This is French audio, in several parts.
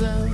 myself.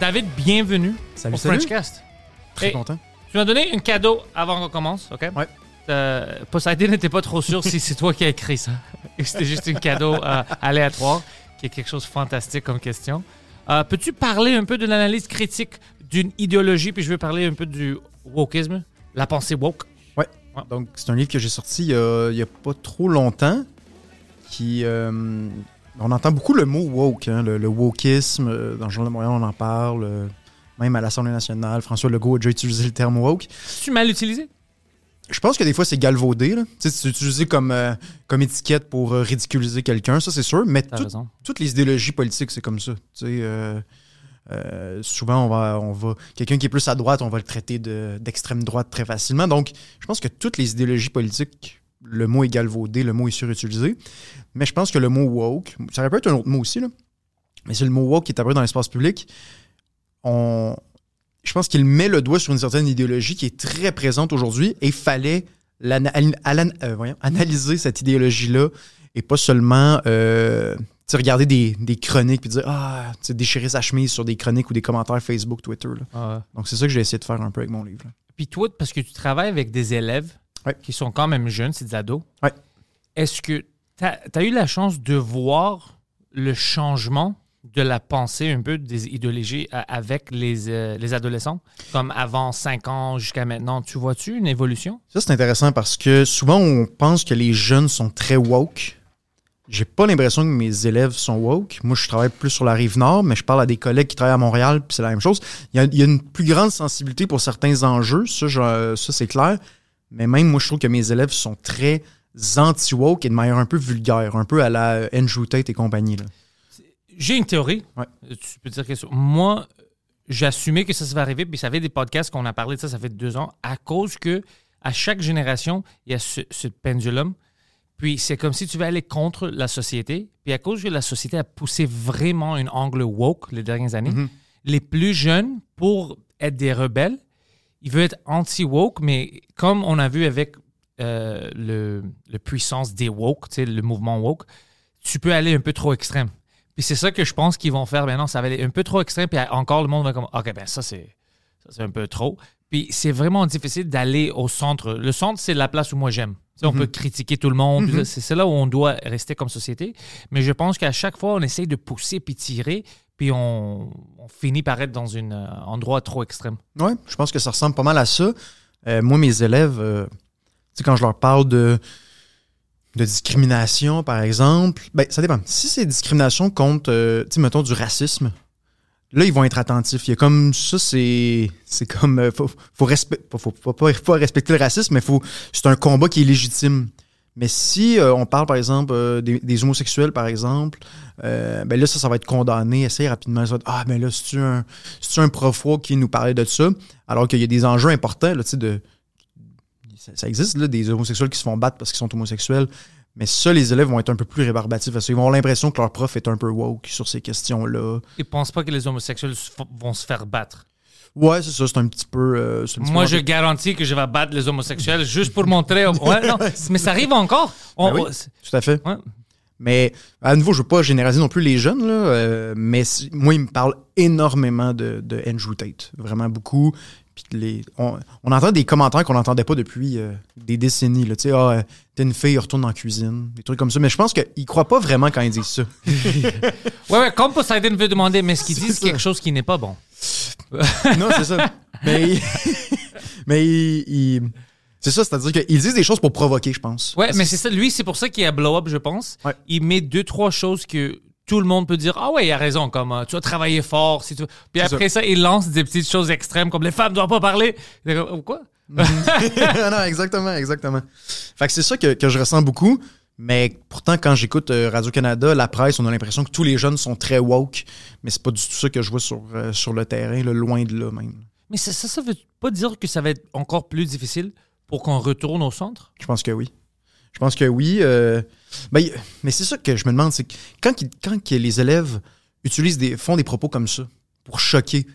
David, bienvenue Salut, au salut. Frenchcast. Très Hey, content. Tu m'as donné un cadeau avant qu'on commence, OK? Ouais. Euh, Poseidon n'était pas trop sûr si c'est toi qui as écrit ça. Et C'était juste un cadeau euh, aléatoire, qui est quelque chose de fantastique comme question. Euh, Peux-tu parler un peu de l'analyse critique d'une idéologie, puis je veux parler un peu du wokisme, la pensée woke? Ouais. Donc, c'est un livre que j'ai sorti il y a, il y a pas trop longtemps. Qui, euh, on entend beaucoup le mot woke, hein, le, le wokisme. euh, Dans le Journal de Montréal, on en parle. euh, Même à l'Assemblée nationale, François Legault a déjà utilisé le terme woke. Tu mal utilisé? Je pense que des fois, c'est galvaudé. là. Tu sais, c'est utilisé comme, euh, comme étiquette pour euh, ridiculiser quelqu'un, ça, c'est sûr. Mais tout- toutes les idéologies politiques, c'est comme ça. Euh, euh, souvent, on va, on va quelqu'un qui est plus à droite, on va le traiter de- d'extrême droite très facilement. Donc, je pense que toutes les idéologies politiques, le mot est galvaudé, le mot est surutilisé. Mais je pense que le mot woke, ça aurait pu être un autre mot aussi, là. mais c'est le mot woke qui est apparu dans l'espace public. On, je pense qu'il met le doigt sur une certaine idéologie qui est très présente aujourd'hui et il fallait euh, voyons, analyser cette idéologie-là et pas seulement euh, regarder des, des chroniques puis dire ah, déchirer sa chemise sur des chroniques ou des commentaires Facebook, Twitter. là. Ah, Donc c'est ça que j'ai essayé de faire un peu avec mon livre. là. Puis toi, parce que tu travailles avec des élèves Ouais. qui sont quand même jeunes, c'est des ados. Ouais. Est-ce que tu as, eu la chance de voir le changement de la pensée un peu des idéologies avec les, euh, les adolescents? Comme avant 5 ans jusqu'à maintenant, tu vois-tu une évolution? Ça, c'est intéressant parce que souvent, on pense que les jeunes sont très woke. J'ai pas l'impression que mes élèves sont woke. Moi, je travaille plus sur la rive nord, mais je parle à des collègues qui travaillent à Montréal, puis c'est la même chose. Il y, a, il y a une plus grande sensibilité pour certains enjeux, ça, je- ça c'est clair. Mais même moi, je trouve que mes élèves sont très anti-woke et de manière un peu vulgaire, un peu à la Andrew Tate et compagnie. J'ai une théorie. Ouais. Tu peux dire chose. Moi, j'assumais que ça, ça va arriver, puis ça fait des podcasts qu'on a parlé de ça, ça fait deux ans, à cause que à chaque génération, il y a ce, ce pendulum. Puis c'est comme si tu veux aller contre la société. Puis à cause que la société a poussé vraiment un angle woke les dernières années, Mhm. les plus jeunes, pour être des rebelles, ils veulent être anti-woke, mais comme on a vu avec euh, le, le puissance des woke, le mouvement woke, tu peux aller un peu trop extrême. Puis c'est ça que je pense qu'ils vont faire maintenant. Ça va aller un peu trop extrême, puis encore le monde va comme, OK, ben ça, c'est ça, c'est un peu trop. Puis c'est vraiment difficile d'aller au centre. Le centre, c'est la place où moi j'aime. On peut critiquer tout le monde. C'est c'est là où on doit rester comme société. Mais je pense qu'à chaque fois, on essaye de pousser puis tirer, puis on, finit par être dans un endroit trop extrême. Ouais, je pense que ça ressemble pas mal à ça. Euh, moi, mes élèves, euh, quand je leur parle de, de discrimination, par exemple, ben, ça dépend. Si c'est discrimination contre, euh, tu mettons, du racisme, là, ils vont être attentifs. Il y a comme ça, c'est comme, euh, faut, faut, faut, faut, pas, respecter le racisme, mais c'est un combat qui est légitime. Mais si euh, on parle, par exemple, euh, des, des homosexuels, par exemple, euh, ben là, ça, ça va être condamné assez rapidement. Ça va être, ah, ben là, c'est-tu un, un prof woke qui nous parlait de ça? Alors qu'il y a des enjeux importants, là, tu sais, de... Ça, existe, là, des homosexuels qui se font battre parce qu'ils sont homosexuels. Mais ça, les élèves vont être un peu plus rébarbatifs. Parce qu'ils vont avoir l'impression que leur prof est un peu woke sur ces questions-là. Ils pensent pas que les homosexuels vont se faire battre? Ouais, c'est ça, c'est un petit peu... euh, c'est un petit Moi, peu- je garantis que je vais battre les homosexuels juste pour montrer. Ouais, non, mais ça arrive encore. On- Ben oui. c'est- Tout à fait. ouais. Mais à nouveau, je veux pas généraliser non plus les jeunes, là, euh, mais moi, il me parle énormément de, de Andrew Tate. Vraiment beaucoup. Puis les, on, on entend des commentaires qu'on n'entendait pas depuis euh, des décennies. Tu sais, ah, t'es une fille, retourne en cuisine, des trucs comme ça. Mais je pense qu'ils croient pas vraiment quand ils disent ça. Ouais, ouais, comme Poseidon veut demander, mais ce qu'ils C'est disent ça. quelque chose qui n'est pas bon. Non, c'est ça. Mais, il- mais il- il- c'est ça, c'est-à-dire qu'ils disent des choses pour provoquer, je pense. Ouais, mais c'est ça. Lui, c'est pour ça qu'il y a blow up, je pense. Ouais. Il met deux, trois choses que tout le monde peut dire Ah ouais, il a raison, comme euh, tu as travaillé fort. Si tu... Puis après ça. il lance des petites choses extrêmes comme les femmes ne doivent pas parler. Comme, Oh, quoi? Non, exactement, exactement. Fait que c'est ça que, que je ressens beaucoup. Mais pourtant, quand j'écoute euh, Radio-Canada, la presse, on a l'impression que tous les jeunes sont très woke. Mais c'est pas du tout ça que je vois sur, euh, sur le terrain, là, loin de là même. Mais ça, ça, ça veut pas dire que ça va être encore plus difficile pour qu'on retourne au centre? Je pense que oui. Je pense que oui. euh, ben, mais c'est ça que je me demande, c'est quand, quand les élèves utilisent des, font des propos comme ça pour choquer,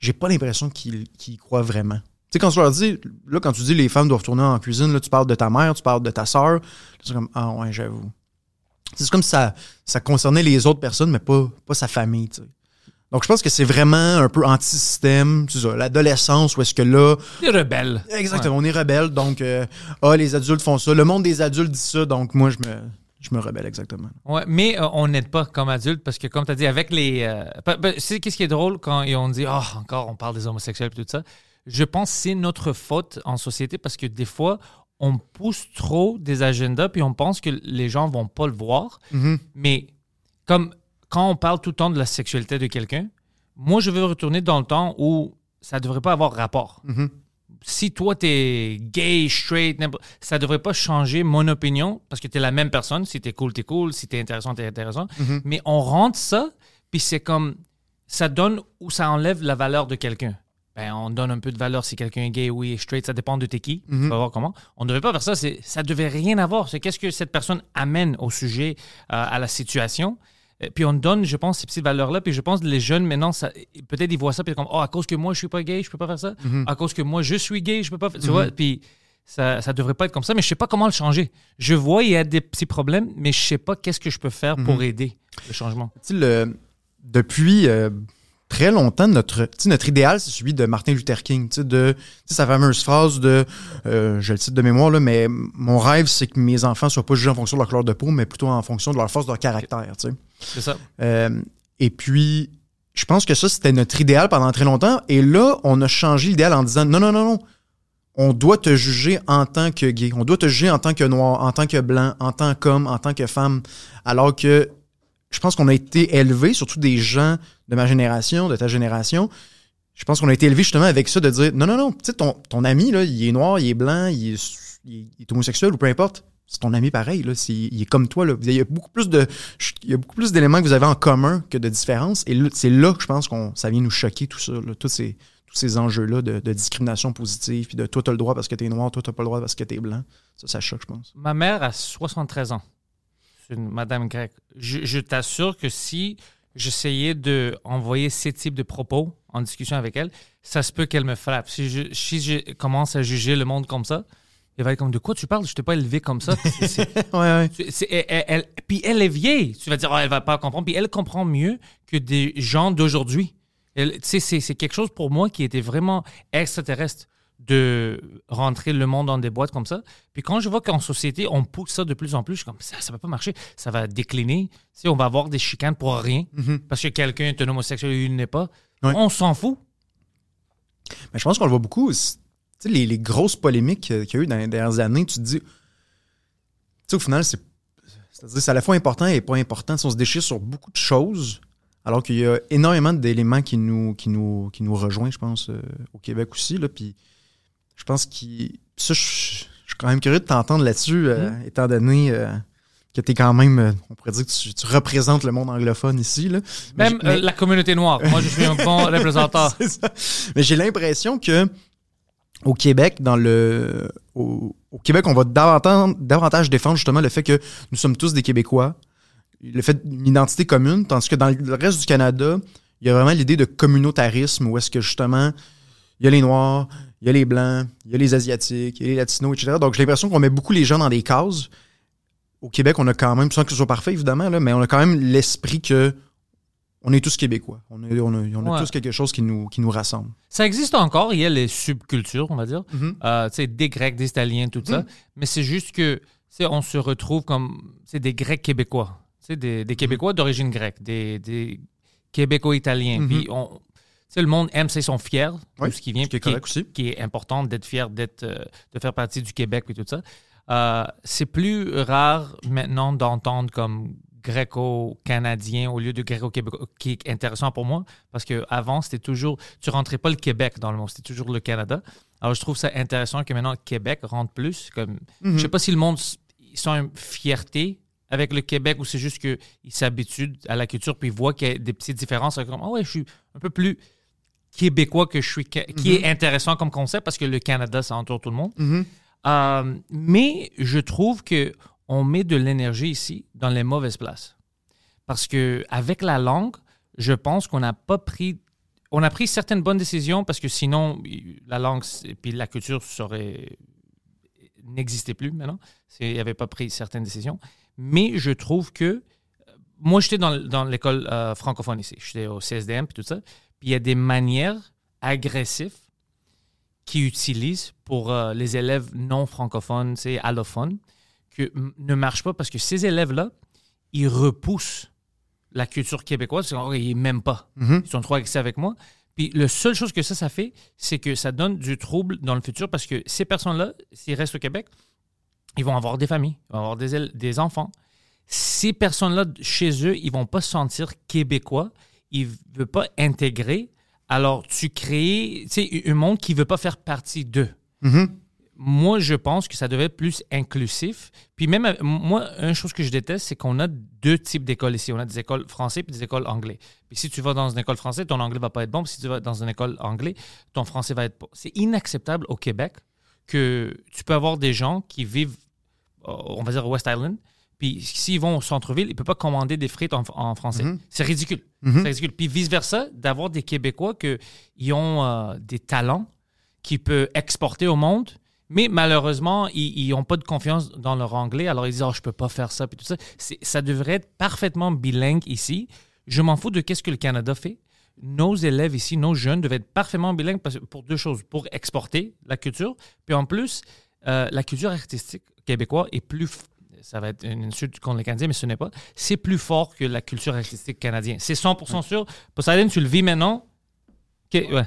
j'ai pas l'impression qu'ils qu'ils y croient vraiment. Tu sais, quand tu leur dis, là, quand tu dis les femmes doivent retourner en cuisine, là, tu parles de ta mère, tu parles de ta sœur, c'est comme, ah ouais, j'avoue. C'est comme si ça, ça concernait les autres personnes, mais pas, pas sa famille, tu sais. Donc, je pense que c'est vraiment un peu anti-système, c'est ça, l'adolescence, où est-ce que là, Des rebelles. Exactement, on est rebelle, donc euh, ah, les adultes font ça. Le monde des adultes dit ça, donc moi je me, je me rebelle exactement. Ouais, mais euh, on n'aide pas comme adulte parce que, comme tu as dit, avec les. euh, tu sais, qu'est-ce qui est drôle quand ils ont dit Ah, encore, on parle des homosexuels et tout ça. Je pense que c'est notre faute en société parce que des fois, on pousse trop des agendas puis on pense que les gens vont pas le voir. Mais comme quand on parle tout le temps de la sexualité de quelqu'un, moi, je veux retourner dans le temps où ça ne devrait pas avoir rapport. Si toi, tu es gay, straight, ça ne devrait pas changer mon opinion parce que tu es la même personne. Si tu es cool, tu es cool. Si tu es intéressant, tu es intéressant. Mais on rentre ça, puis c'est comme ça donne ou ça enlève la valeur de quelqu'un. Ben, on donne un peu de valeur si quelqu'un est gay, oui, straight, ça dépend de t'es qui. Tu vas voir comment. On ne devrait pas faire ça. Ça devait rien avoir. C'est qu'est-ce que cette personne amène au sujet, euh, à la situation. Euh, Puis on donne, je pense, ces petites valeurs-là. Puis je pense que les jeunes, maintenant, ça- peut-être ils voient ça, puis comme, oh, à cause que moi, je suis pas gay, je peux pas faire ça. À cause que moi, je suis gay, je peux pas faire Tu vois, puis ça, ça devrait pas être comme ça, mais je sais pas comment le changer. Je vois, il y a des petits problèmes, mais je sais pas qu'est-ce que je peux faire pour aider le changement. Le- depuis euh, très longtemps, notre, tu sais, notre idéal, c'est celui de Martin Luther King. Tu sais, de, tu sais, sa fameuse phrase de, euh, je le cite de mémoire, là, mais mon rêve, c'est que mes enfants soient pas jugés en fonction de leur couleur de peau, mais plutôt en fonction de leur force, de leur caractère. Tu sais. C'est ça. Euh, et puis, je pense que ça, c'était notre idéal pendant très longtemps. Et là, on a changé l'idéal en disant non, non, non, non. On doit te juger en tant que gay. On doit te juger en tant que noir, en tant que blanc, en tant qu'homme, en tant que femme. Alors que je pense qu'on a été élevé, surtout des gens de ma génération, de ta génération. Je pense qu'on a été élevé justement avec ça de dire non, non, non. Tu sais, ton, ami, là, il est noir, il est blanc, il est, homosexuel ou peu importe. C'est ton ami pareil, là. Il est comme toi, là. Il y a beaucoup plus de, il y a beaucoup plus d'éléments que vous avez en commun que de différences. Et c'est là que je pense qu'on ça vient nous choquer, tout ça, là, tous ces, tous ces enjeux-là de, de discrimination positive, puis de toi, t'as le droit parce que t'es noir, toi, t'as pas le droit parce que t'es blanc. Ça, ça choque, je pense. Ma mère a 73 ans. Une madame grecque. Je, je t'assure que si j'essayais d'envoyer ces types de propos en discussion avec elle, ça se peut qu'elle me frappe. Si je, si je commence à juger le monde comme ça, elle va être comme de quoi tu parles? Je t'ai pas élevé comme ça. C'est- Ouais, elle- puis elle est vieille. Tu vas dire, Ah, elle va pas comprendre. Puis elle comprend mieux que des gens d'aujourd'hui. C'est quelque chose pour moi qui était vraiment extraterrestre de rentrer le monde dans des boîtes comme ça. Puis quand je vois qu'en société, on pousse ça de plus en plus, je suis comme, ça ne va pas marcher. Ça va décliner. Sais, on va avoir des chicanes pour rien parce que quelqu'un est un homosexuel et il n'est pas. On s'en fout. Mais je pense qu'on le voit beaucoup. c'est- Tu sais, les, les grosses polémiques qu'il y a eu dans les dernières années, tu te dis. Tu sais, au final, c'est à la fois important et pas important. Si on se déchire sur beaucoup de choses, alors qu'il y a énormément d'éléments qui nous, qui, nous, qui nous rejoignent, je pense, euh, au Québec aussi. Là, puis je pense que. Ça, je, suis quand même curieux de t'entendre là-dessus, euh, étant donné euh, que tu es quand même. euh, on pourrait dire que tu, tu représentes le monde anglophone ici. Là. Même mais- euh, la communauté noire. Moi, je suis un bon représentant. ça. Mais j'ai l'impression que au Québec, dans le au, au Québec, on va davantage, davantage défendre justement le fait que nous sommes tous des Québécois, le fait d'une identité commune, tandis que dans le reste du Canada, il y a vraiment l'idée de communautarisme où est-ce que justement il y a les Noirs, il y a les Blancs, il y a les Asiatiques, il y a les Latinos, etc. Donc j'ai l'impression qu'on met beaucoup les gens dans des cases au Québec, on a quand même, sans que ce soit parfait évidemment, là, mais on a quand même l'esprit que on est tous québécois. On, est- on a, on a Ouais. tous quelque chose qui nous, qui nous rassemble. Ça existe encore, il y a les subcultures, on va dire. Euh, tu sais, des Grecs, des Italiens, tout ça. Mais c'est juste que, on se retrouve comme, c'est des Grecs québécois. Sais, des, des Québécois d'origine grecque, des, des Québécois-Italiens. Mhm. Puis, on, sais, le monde aime, ça, ils sont fiers de ce qui vient. qui est correct aussi. Qui est important d'être fier d'être, euh, de faire partie du Québec et tout ça. Euh, c'est plus rare maintenant d'entendre comme gréco-canadien au lieu de gréco-québécois, qui est intéressant pour moi, parce qu'avant, c'était toujours, tu rentrais pas le Québec dans le monde, c'était toujours le Canada. Alors, je trouve ça intéressant que maintenant, le Québec rentre plus. Comme, Mhm. Je sais pas si le monde, ils sont une fierté avec le Québec ou c'est juste qu'ils s'habituent à la culture puis ils voient qu'il y a des petites différences. Comme, ah ouais, je suis un peu plus québécois que je suis, qui est intéressant comme concept parce que le Canada, ça entoure tout le monde. Mhm. Euh, mais je trouve que on met de l'énergie ici dans les mauvaises places. Parce que avec la langue, je pense qu'on n'a pas pris on a pris certaines bonnes décisions parce que sinon la langue et puis la culture serait n'existait plus maintenant. Il n'y avait pas pris certaines décisions. Mais je trouve que moi j'étais dans, dans l'école euh, francophone ici. J'étais au CSDM puis tout ça. Puis il y a des manières agressives qu'ils utilisent pour euh, les élèves non francophones, c'est allophones, que ne marchent pas parce que ces élèves-là, ils repoussent la culture québécoise. Ils m'aiment pas. Mhm. Ils sont trop agressifs avec moi. Puis la seule chose que ça, ça fait, c'est que ça donne du trouble dans le futur parce que ces personnes-là, s'ils restent au Québec, ils vont avoir des familles, ils vont avoir des, des enfants. Ces personnes-là, chez eux, ils vont pas se sentir québécois. Ils ne veulent pas intégrer. Alors, tu crées tu sais, un monde qui ne veut pas faire partie d'eux Mhm. moi, je pense que ça devait être plus inclusif. Puis même, euh, moi, une chose que je déteste, c'est qu'on a deux types d'écoles ici. On a des écoles françaises et des écoles anglais. Puis si tu vas dans une école française, ton anglais va pas être bon. Puis si tu vas dans une école anglais, ton français va être bon. C'est inacceptable au Québec que tu peux avoir des gens qui vivent, euh, on va dire, au West Island. Puis s'ils vont au centre-ville, ils ne peuvent pas commander des frites en, en français. Mhm. C'est ridicule. Mhm. C'est ridicule. Puis vice-versa, d'avoir des Québécois qui ont euh, des talents qu'ils peuvent exporter au monde, mais malheureusement, ils n'ont pas de confiance dans leur anglais, alors ils disent oh, je peux pas faire ça, puis tout ça. Ça devrait être parfaitement bilingue ici. Je m'en fous de qu'est-ce que le Canada fait. Nos élèves ici, nos jeunes, devaient être parfaitement bilingues pour deux choses. Pour exporter la culture, puis en plus, euh, la culture artistique québécoise est plus. Ça va être une insulte contre les Canadiens, mais ce n'est pas. C'est plus fort que la culture artistique canadienne. C'est 100% sûr. Poseidon, tu le vis maintenant? Ouais.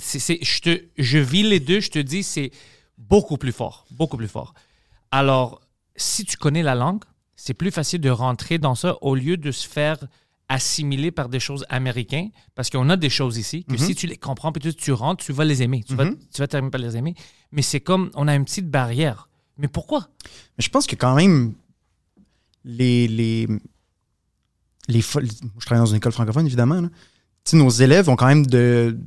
C'est- je, te, je vis les deux, je te dis, c'est beaucoup plus fort. Beaucoup plus fort. Alors, si tu connais la langue, c'est plus facile de rentrer dans ça au lieu de se faire assimiler par des choses américaines, parce qu'on a des choses ici que si tu les comprends, puis tu, tu rentres, tu vas les aimer. Tu, vas, Mhm. tu vas terminer par les aimer. Mais c'est comme, on a une petite barrière. Mais pourquoi? Mais je pense que quand même, les. les, les je travaille dans une école francophone, évidemment. là. Tu sais, nos élèves ont quand même de,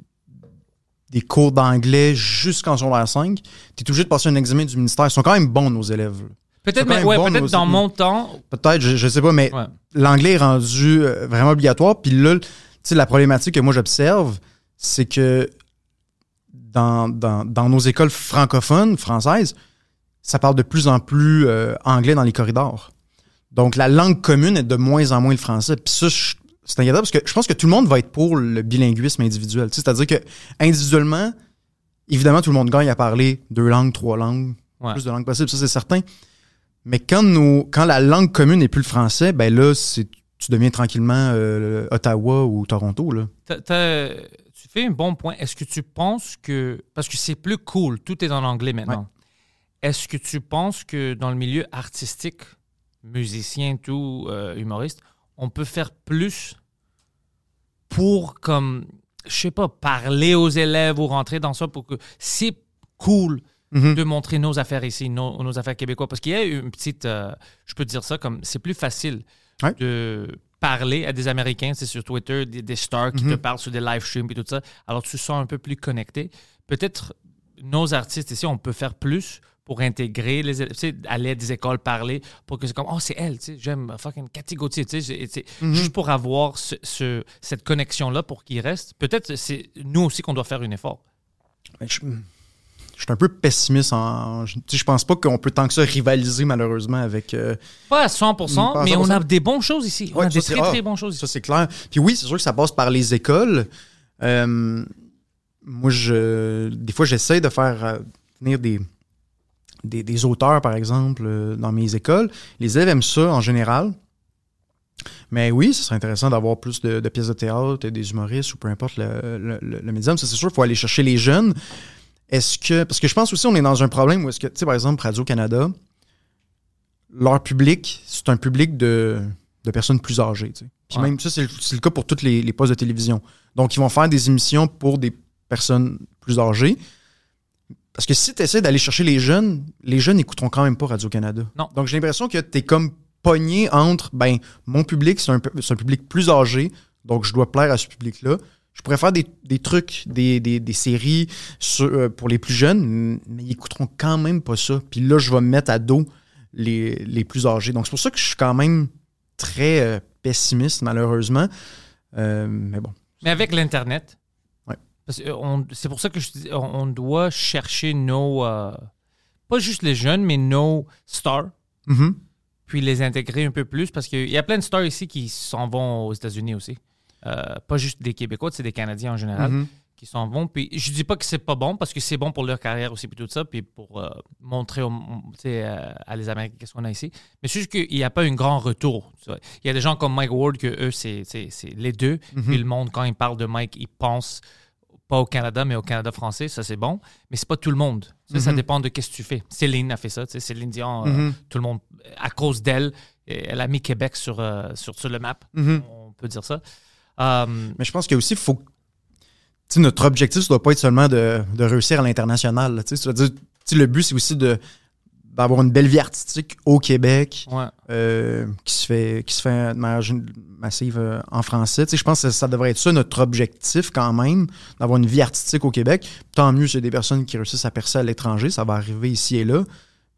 des cours d'anglais jusqu'en secondaire 5. Tu es obligé de passer un examen du ministère. Ils sont quand même bons, nos élèves. Peut-être, ouais, nos- dans mon temps. Peut-être, je, je sais pas, mais Ouais. l'anglais est rendu euh, vraiment obligatoire. Puis là, tu sais, la problématique que moi j'observe, c'est que dans, dans, dans nos écoles francophones, françaises, ça parle de plus en plus euh, anglais dans les corridors. Donc, la langue commune est de moins en moins le français. Puis ça, c'est inquiétant parce que je pense que tout le monde va être pour le bilinguisme individuel. C'est-à-dire que individuellement, évidemment, tout le monde gagne à parler deux langues, trois langues, Ouais. plus de langues possibles, ça c'est certain. Mais quand, nos, quand la langue commune n'est plus le français, ben là, c'est, tu deviens tranquillement euh, Ottawa ou Toronto. Là. Tu fais un bon point. Est-ce que tu penses que. Parce que c'est plus cool, tout est en anglais maintenant. Est-ce que tu penses que dans le milieu artistique, musicien, tout, euh, humoriste, on peut faire plus pour, comme, je sais pas, parler aux élèves ou rentrer dans ça pour que c'est cool Mhm. de montrer nos affaires ici, nos, nos affaires québécoises? Parce qu'il y a une petite, euh, je peux te dire ça, comme c'est plus facile Ouais. de parler à des Américains, c'est sur Twitter, des, des stars qui te Mhm. parlent sur des live streams et tout ça. Alors tu te sens un peu plus connecté. Peut-être nos artistes ici, on peut faire plus pour intégrer les élèves, aller à des écoles parler pour que c'est comme, oh, c'est elle, tu sais, j'aime fucking Cathy Gauthier, tu sais, Mhm. juste pour avoir ce- ce- cette connexion-là pour qu'il reste. Peut-être c'est nous aussi qu'on doit faire un effort. Ben, Je, je suis un peu pessimiste. En, je, je pense pas qu'on peut tant que ça rivaliser, malheureusement, avec. euh, Pas à 100%, Pas à mais on 100%. a des bonnes choses ici. on a des très, très bonnes choses ici. Ça, c'est clair. Puis oui, c'est sûr que ça passe par les écoles. Euh, moi, je, des fois, j'essaie de faire euh, venir des, des, des auteurs, par exemple, euh, dans mes écoles. Les élèves aiment ça en général. Mais oui, ce serait intéressant d'avoir plus de, de pièces de théâtre, des humoristes ou peu importe le, le, le- le médium. Ça, c'est sûr, il faut aller chercher les jeunes. Est-ce que. Parce que je pense aussi on est dans un problème où est-ce que, tu sais, par exemple, Radio-Canada, leur public, c'est un public de, de personnes plus âgées. tu sais. Puis Ouais. même ça, c'est le, c'est le cas pour tous les, les postes de télévision. Donc, ils vont faire des émissions pour des personnes plus âgées. Parce que si tu essaies d'aller chercher les jeunes, les jeunes n'écouteront quand même pas Radio-Canada. Non. Donc, j'ai l'impression que tu es comme pogné entre, ben, mon public, c'est un, public plus âgé, donc je dois plaire à ce public-là. Je pourrais faire des, des trucs, des, des- des séries sur- euh, pour les plus jeunes, mais ils écouteront quand même pas ça. Puis là, je vais me mettre à dos les, les plus âgés. Donc, c'est pour ça que je suis quand même très euh, pessimiste, malheureusement. Euh, mais bon. Mais avec l'Internet. Parce que on- c'est pour ça que je on, doit chercher nos. euh, pas juste les jeunes, mais nos stars, Mhm. puis les intégrer un peu plus, parce qu'il y a plein de stars ici qui s'en vont aux États-Unis aussi. Euh, pas juste des Québécois, c'est des Canadiens en général Mhm. qui s'en vont. Puis je dis pas que c'est pas bon, parce que c'est bon pour leur carrière aussi, puis tout ça, puis pour euh, montrer au- euh, à les Américains qu'est-ce qu'on a ici. Mais c'est juste qu'il n'y a pas un grand retour. Il y a des gens comme Mike Ward que eux, c'est les deux. Puis le monde, quand il parle de Mike, il pense pas au Canada, mais au Canada français, ça c'est bon. Mais c'est pas tout le monde. Ça, ça dépend de qu'est-ce que tu fais. Céline a fait ça. tu sais, Céline Dion, euh, Mhm. tout le monde, à cause d'elle, elle a mis Québec sur, euh, sur, sur le map. Mhm. On peut dire ça. Euh, Mais je pense qu'il aussi, faut. que- Tu sais, notre objectif, ça doit pas être seulement de, de réussir à l'international. tu le but, c'est aussi de d'avoir une belle vie artistique au Québec ouais. euh, qui se fait qui se fait de manière massive euh, en français. Tu sais, je pense que ça devrait être ça notre objectif quand même, d'avoir une vie artistique au Québec. Tant mieux c'est des personnes qui réussissent à percer à l'étranger, ça va arriver ici et là.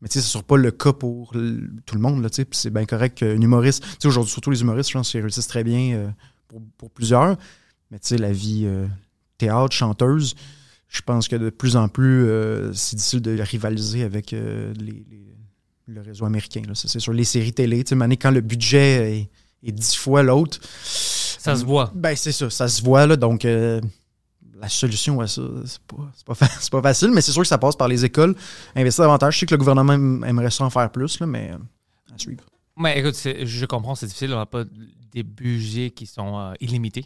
Mais tu sais, ce ne sera pas le cas pour tout le monde. Là, tu sais. C'est bien correct qu'un humoriste, tu sais, aujourd'hui, surtout les humoristes, je pense qu'ils réussissent très bien euh, pour, pour plusieurs. Mais tu sais, la vie théâtre, chanteuse, je pense que de plus en plus, euh, c'est difficile de rivaliser avec euh, les- les- le réseau américain. C'est sur les séries télé. Tu sais, quand le budget est, est dix fois l'autre, Ça se voit. ben c'est ça, ça se voit. Là, donc, euh, la solution à ça, c'est pas, c'est pas, pas facile, mais c'est sûr que ça passe par les écoles. Investir davantage. Je sais que le gouvernement aim- aimerait ça en faire plus, là, mais à suivre. Mais écoute, je comprends, c'est difficile. On n'a pas des budgets qui sont euh, illimités.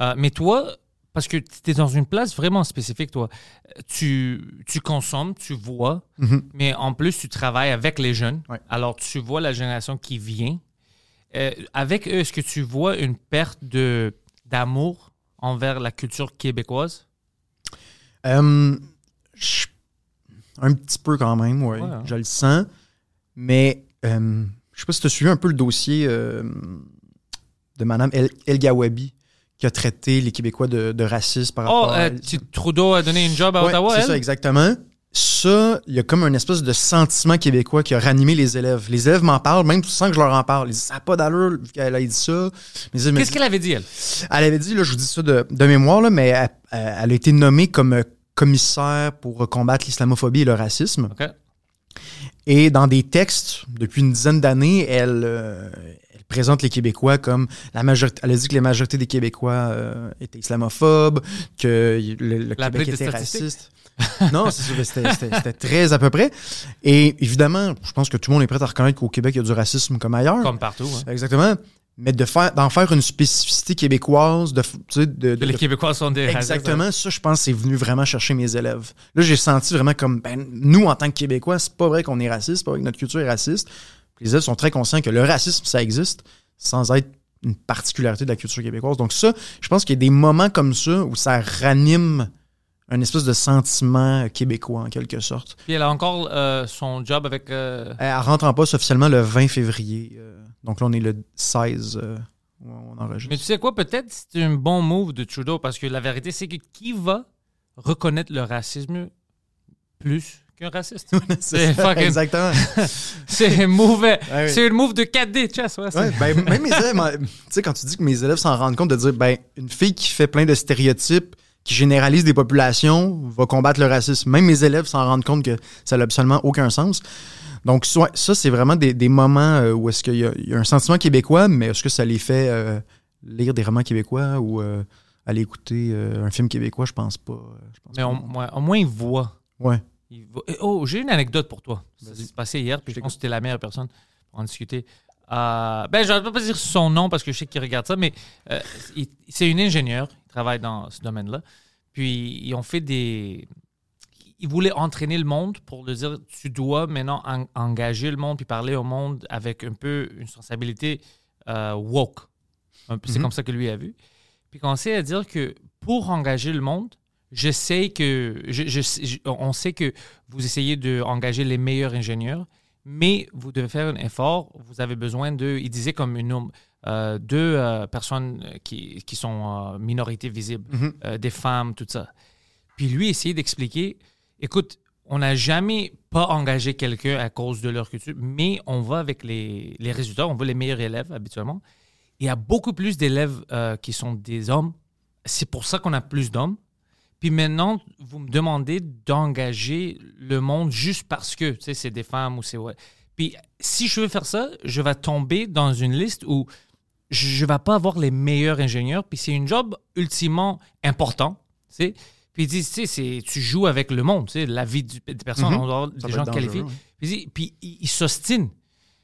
Euh, mais toi, parce que tu es dans une place vraiment spécifique, toi, tu, tu consommes, tu vois, Mhm. mais en plus, tu travailles avec les jeunes. Ouais. Alors, tu vois la génération qui vient. Euh, avec eux, est-ce que tu vois une perte de d'amour envers la culture québécoise? Euh, je- un petit peu quand même, Ouais, hein. je le sens. Mais euh, je sais pas si tu as suivi un peu le dossier euh, de Mme El, El Gawabi qui a traité les Québécois de, de racisme par Oh, rapport à euh, tu- Trudeau a donné une job à Ouais, Ottawa, c'est ça, exactement. Ça, il y a comme un espèce de sentiment québécois qui a ranimé les élèves. Les élèves m'en parlent, même sans que je leur en parle. Ils disent, ça n'a pas d'allure vu qu'elle a dit ça. Qu'est-ce qu'elle avait dit, elle? elle avait dit, là, je vous dis ça de, de mémoire, là, mais elle, elle a été nommée comme euh, commissaire pour combattre l'islamophobie et le racisme. OK. Et dans des textes, depuis une dizaine d'années, elle, euh, elle présente les Québécois comme la majorité. Elle a dit que la majorité des Québécois euh, étaient islamophobes, que le, le La Québec était raciste. non, c'est sûr, mais c'était- très à peu près. Et évidemment, je pense que tout le monde est prêt à reconnaître qu'au Québec, il y a du racisme comme ailleurs. Comme partout. hein. Exactement. Mais de faire, d'en faire une spécificité québécoise, de, f- tu sais, de, de- Que les de- Québécois sont des racistes, Exactement, ça, je pense, c'est venu vraiment chercher mes élèves. Là, j'ai senti vraiment comme, ben, nous, en tant que Québécois, c'est pas vrai qu'on est raciste, c'est pas vrai que notre culture est raciste. Les élèves sont très conscients que le racisme, ça existe, sans être une particularité de la culture québécoise. Donc ça, je pense qu'il y a des moments comme ça où ça ranime un espèce de sentiment québécois, en quelque sorte. Puis elle a encore euh, son job avec. euh, Elle rentre en poste officiellement le 20 février. euh, donc là, on est le 16 euh, où on enregistre. Mais tu sais quoi, peut-être c'est un bon move de Trudeau parce que la vérité, c'est que qui va reconnaître le racisme plus qu'un raciste? c'est fucking- Exactement. c'est mauvais. C'est une move de 4D, chess. Ouais, ben, même mes élèves, tu sais, quand tu dis que mes élèves s'en rendent compte de dire, ben, une fille qui fait plein de stéréotypes, qui généralise des populations va combattre le racisme. Même mes élèves s'en rendent compte que ça n'a absolument aucun sens. Donc, soit- ça, c'est vraiment des, des moments euh, où est-ce qu'il y, a- il y a un sentiment québécois, mais est-ce que ça les fait euh, lire des romans québécois ou euh, aller écouter euh, un film québécois? Je pense pas. je pense Mais pas. au, ouais, au moins, il voit. Ouais. Il Eh, Oh, j'ai une anecdote pour toi. Ça s'est passé hier, puis je Je pense que c'était la meilleure personne pour en discuter. Euh, ben, je ne vais pas dire son nom parce que je sais qu'il regarde ça, mais euh, c'est une ingénieure. Il travaille dans ce domaine-là. Puis, ils ont fait des. Ils voulaient entraîner le monde pour le dire tu dois maintenant en- engager le monde puis parler au monde avec un peu une sensibilité euh, woke. C'est Mhm. comme ça que lui a vu. Puis commencer à dire que pour engager le monde, je sais que je, je- je- on sait que vous essayez d'engager les meilleurs ingénieurs, mais vous devez faire un effort. Vous avez besoin de, il disait comme une homme, euh, deux euh, personnes qui, qui sont euh, minorités visibles, Mhm. euh, des femmes, tout ça. Puis lui essayait d'expliquer, écoute, on n'a jamais pas engagé quelqu'un à cause de leur culture, mais on va avec les, les résultats, on veut les meilleurs élèves habituellement. Il y a beaucoup plus d'élèves euh, qui sont des hommes. C'est pour ça qu'on a plus d'hommes. Puis maintenant, vous me demandez d'engager le monde juste parce que, tu sais, c'est des femmes ou c'est... Ouais. Puis si je veux faire ça, je vais tomber dans une liste où je ne vais pas avoir les meilleurs ingénieurs. Puis c'est une job ultimement important, tu sais. Puis ils disent, tu sais, c'est- tu joues avec le monde, tu sais, la vie du- des personnes. Ça des gens qualifiés. Puis, puis il, il s'ostine.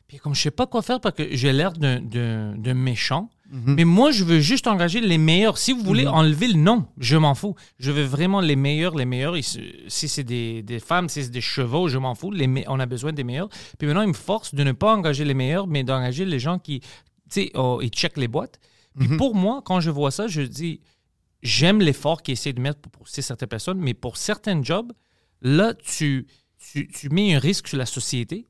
Puis comme je sais pas quoi faire parce que j'ai l'air d'un méchant, Mhm. mais moi je veux juste engager les meilleurs. Si vous voulez Mhm. enlever le nom, je m'en fous. Je veux vraiment les meilleurs, les meilleurs. Si c'est des, des femmes, si c'est des chevaux, je m'en fous. Les me- on a besoin des meilleurs. Puis maintenant, il me force de ne pas engager les meilleurs, mais d'engager les gens qui, tu sais, oh, ils checkent les boîtes. Puis Mhm. pour moi, quand je vois ça, je dis, j'aime l'effort qu'ils essaient de mettre pour pousser certaines personnes, mais pour certains jobs, là, tu, tu, tu mets un risque sur la société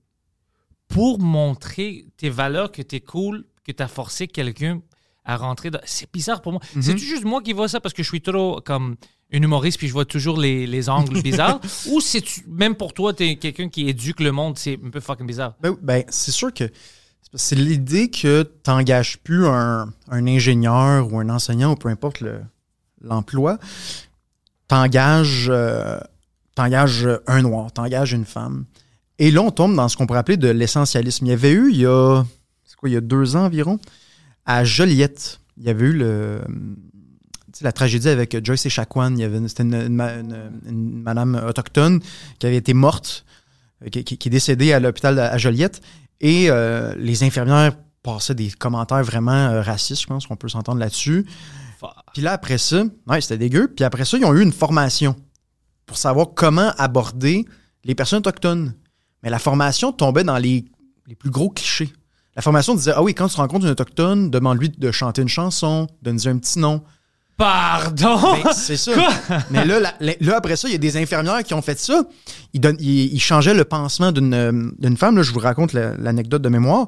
pour montrer tes valeurs, que tu es cool, que tu as forcé quelqu'un à rentrer dans... C'est bizarre pour moi. Mhm. C'est juste moi qui vois ça parce que je suis trop comme un humoriste puis je vois toujours les, les angles bizarres? Ou c'est même pour toi, tu es quelqu'un qui éduque le monde, c'est un peu fucking bizarre? Ben, ben, c'est sûr que c'est l'idée que tu n'engages plus un, un ingénieur ou un enseignant ou peu importe le- l'emploi. Tu engages, un noir, tu engages une femme. Et là, on tombe dans ce qu'on pourrait appeler de l'essentialisme. Il y avait eu, il y a, il y a deux ans environ, à Joliette, il y avait eu le, la tragédie avec Joyce et avait, c'était une, une ma- une- une madame autochtone qui avait été morte, euh, qui, est décédée à l'hôpital à Joliette. Et euh, les infirmières passaient des commentaires vraiment euh, racistes, je pense qu'on peut s'entendre là-dessus. Puis là, après ça, ouais, c'était dégueu. Puis après ça, ils ont eu une formation pour savoir comment aborder les personnes autochtones. Mais la formation tombait dans les, les plus gros clichés. La formation disait Ah oui, quand tu rencontres une autochtone, demande-lui de chanter une chanson, de nous dire un petit nom. Pardon? Ben, c'est ça. Mais là, la- là, après ça, il y a des infirmières qui ont fait ça. Ils, donnent- ils- ils changeaient le pansement d'une euh, d'une femme. Là, je vous raconte la- l'anecdote de mémoire.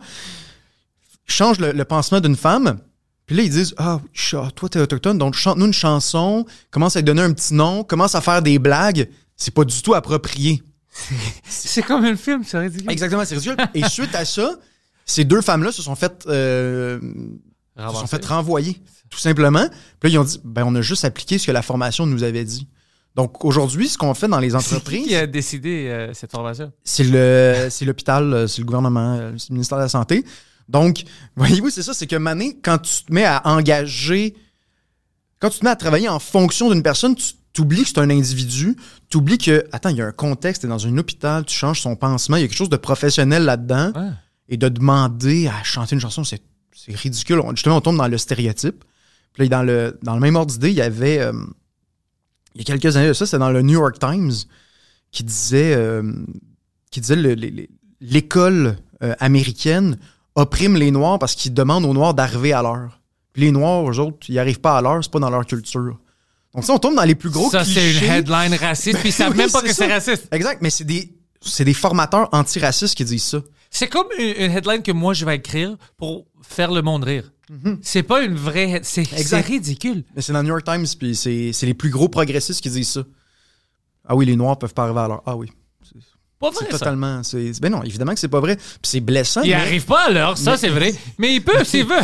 Ils changent le, le pansement d'une femme. Puis là, ils disent Ah, cha- toi, t'es autochtone, donc chante-nous une chanson, commence à lui donner un petit nom, commence à faire des blagues. C'est pas du tout approprié. c'est comme un film, c'est ridicule. Exactement, c'est ridicule. Et suite à ça, ces deux femmes-là se sont faites, euh, se sont Ramasser. fait renvoyer, tout simplement. Puis là, ils ont dit, ben, on a juste appliqué ce que la formation nous avait dit. Donc, aujourd'hui, ce qu'on fait dans les entreprises, qui a décidé euh, cette formation? c'est le, c'est l'hôpital, euh, c'est le gouvernement, c'est le ministère de la Santé. Donc, voyez-vous, c'est ça, c'est que Mané, quand tu te mets à engager, quand tu te mets à travailler en fonction d'une personne, tu t'oublies que c'est un individu, tu oublies que, attends, il y a un contexte, t'es dans un hôpital, tu changes son pansement, il y a quelque chose de professionnel là-dedans Ouais. Et de demander à chanter une chanson, c'est c'est ridicule. On- justement, on tombe dans le stéréotype. Puis là, dans le, dans le même ordre d'idée, il y avait, euh, il y a quelques années de ça, c'est dans le New York Times qui disait, euh, qui disait l'école euh, américaine opprime les Noirs parce qu'ils demandent aux Noirs d'arriver à l'heure. Puis les Noirs, eux autres, ils n'arrivent pas à l'heure, c'est pas dans leur culture. Donc ça, on tombe dans les plus gros ça, c'est clichés. une headline raciste, puis ils savent Oui, même pas c'est que c'est ça. raciste. Exact, mais c'est des, c'est des formateurs antiracistes qui disent ça. C'est comme une, une headline que moi, je vais écrire pour faire le monde rire. C'est pas une vraie... C'est c'est ridicule. Mais c'est dans le New York Times, puis c'est c'est les plus gros progressistes qui disent ça. Ah oui, les Noirs peuvent pas arriver à l'heure. Ah oui. Pas C'est vrai, ça. totalement. c'est- Ben non, évidemment que c'est pas vrai. Puis c'est blessant. Il mais- arrive pas à l'heure, ça, Mais- c'est vrai. Mais il peut, s'il veut.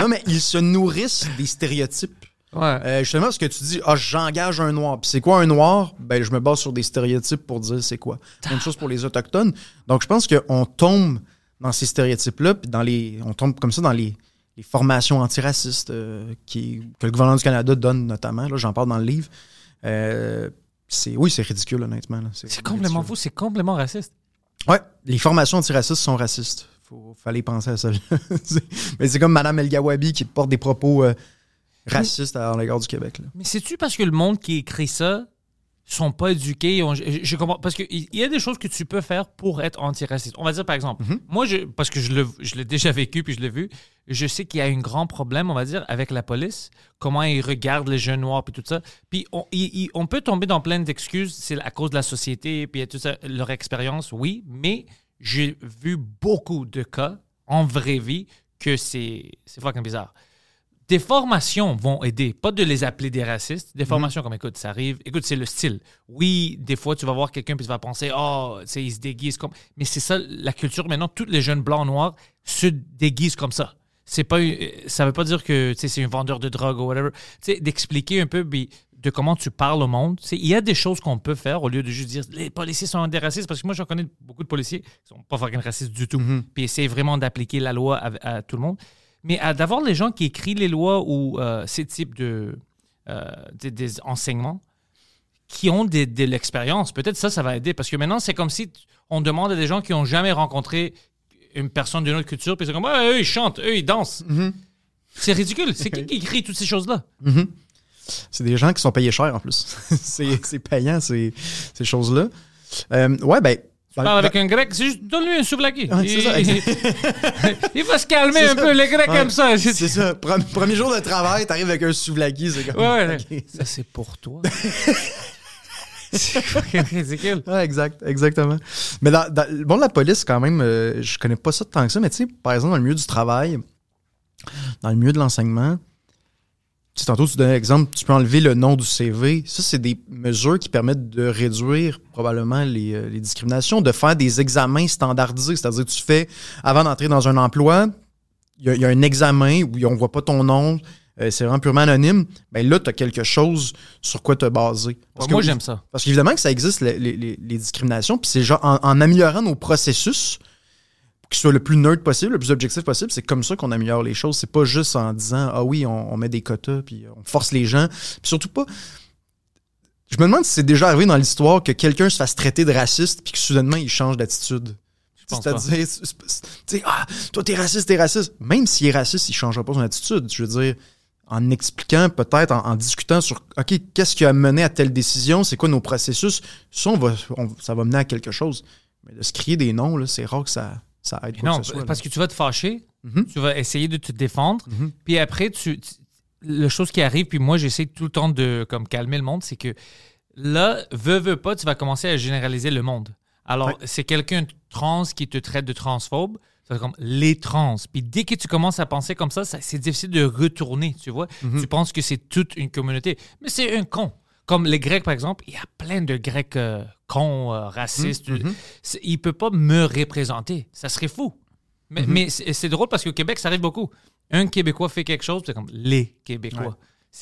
Non, mais ils se nourrissent des stéréotypes. Ouais. Euh, justement, parce que tu dis, ah, j'engage un noir. Puis c'est quoi un noir? Ben, je me base sur des stéréotypes pour dire c'est quoi. Même chose pour les autochtones. Donc, je pense qu'on tombe dans ces stéréotypes-là, puis dans les, on tombe comme ça dans les, les formations antiracistes euh, qui, que le gouvernement du Canada donne notamment. Là, j'en parle dans le livre. Euh, oui, c'est ridicule, honnêtement. C'est complètement fou, c'est complètement raciste. Ouais, les formations antiracistes sont racistes. Faut, fallait penser à ça. Mais c'est comme Mme El Gawabi qui porte des propos euh, racistes à l'égard du Québec. là. Mais c'est-tu parce que le monde qui écrit ça sont pas éduqués? je, je comprends. Parce qu'il y a des choses que tu peux faire pour être antiraciste. On va dire, par exemple, moi, je, parce que je l'ai déjà vécu puis je l'ai vu, je sais qu'il y a un grand problème, on va dire, avec la police, comment ils regardent les jeunes noirs puis tout ça. Puis on, il- il- on peut tomber dans plein d'excuses, c'est à cause de la société puis tout ça, leur expérience, oui, mais j'ai vu beaucoup de cas en vraie vie que c'est c'est fucking bizarre des formations vont aider. Pas de les appeler des racistes. Des formations comme, écoute, ça arrive. Écoute, c'est le style. Oui, des fois, tu vas voir quelqu'un puis tu vas penser, oh, il se déguise comme. Mais c'est ça, la culture. Maintenant, tous les jeunes blancs noirs se déguisent comme ça. C'est pas, euh, ça veut pas dire que c'est un vendeur de drogue ou whatever. Tu sais, d'expliquer un peu puis de comment tu parles au monde. Il y a des choses qu'on peut faire au lieu de juste dire les policiers sont des racistes. Parce que moi, j'en connais beaucoup de policiers qui sont pas fucking racistes du tout. Puis essayer vraiment d'appliquer la loi à, à tout le monde. Mais à- d'avoir les gens qui écrivent les lois ou euh, ces types de, euh, des, des enseignements qui ont de l'expérience, peut-être ça, ça va aider. Parce que maintenant, c'est comme si on demande à des gens qui n'ont jamais rencontré une personne d'une autre culture, puis c'est comme, eux, ils chantent, eux, ils dansent. C'est ridicule. C'est qui qui écrit toutes ces choses-là? Mhm. C'est des gens qui sont payés cher en plus. c'est c'est payant, ces, ces choses-là. Euh, ouais, ben. Tu parles avec un grec, c'est juste, donne-lui un souvlaki. Ouais, c'est ça, il, il va se calmer un ça. peu. Les Grecs Ouais, aiment ça. C'est ça. Pre- Premier jour de travail, t'arrives avec un souvlaki, c'est comme. Ouais. Ça, c'est pour toi. c'est ridicule. Ouais, exact, exactement. Mais dans, dans- bon, la police, quand même, euh, je connais pas ça tant que ça, mais tu sais, par exemple, dans le milieu du travail, dans le milieu de l'enseignement, sais, tantôt, tu donnais l'exemple, tu peux enlever le nom du CV. Ça, c'est des mesures qui permettent de réduire probablement les, euh, les discriminations, de faire des examens standardisés. C'est-à-dire, tu fais, avant d'entrer dans un emploi, il y, a- il y a un examen où on voit pas ton nom, euh, c'est vraiment purement anonyme. Ben là, tu as quelque chose sur quoi te baser. Parce que- moi, j'aime ça. parce qu'évidemment que ça existe, les, les- les- les discriminations, puis c'est genre en, en améliorant nos processus, qu'ils soient le plus neutre possible, le plus objectif possible, c'est comme ça qu'on améliore les choses. C'est pas juste en disant Ah oui, on, on met des quotas, puis on force les gens. Puis surtout pas. Je me demande si c'est déjà arrivé dans l'histoire que quelqu'un se fasse traiter de raciste, puis que soudainement il change d'attitude. C'est-à-dire, ah, toi t'es raciste, t'es raciste. Même s'il est raciste, il changera pas son attitude. Je veux dire, en expliquant, peut-être, en, en discutant sur, OK, qu'est-ce qui a mené à telle décision, c'est quoi nos processus, ça, on va, on- ça va mener à quelque chose. Mais de se crier des noms, là, c'est rare que ça, ça aide quoi Non, que ce soit. là. parce que tu vas te fâcher, Mhm. tu vas essayer de te défendre, Mhm. puis après, tu, tu- la chose qui arrive, puis moi, j'essaie tout le temps de comme, calmer le monde, c'est que là, veux, veux pas, tu vas commencer à généraliser le monde. Alors, Ouais. c'est quelqu'un trans qui te traite de transphobe, c'est comme les trans. Puis dès que tu commences à penser comme ça, ça- c'est difficile de retourner, tu vois. Mhm. Tu penses que c'est toute une communauté. Mais c'est un con. Comme les Grecs, par exemple, il y a plein de Grecs euh, cons, euh, racistes. Mhm. C'est- Il peut pas me représenter. Ça serait fou. Mais, Mhm. mais c'est drôle parce qu'au Québec, ça arrive beaucoup. Un Québécois fait quelque chose, c'est comme les Québécois. Ouais.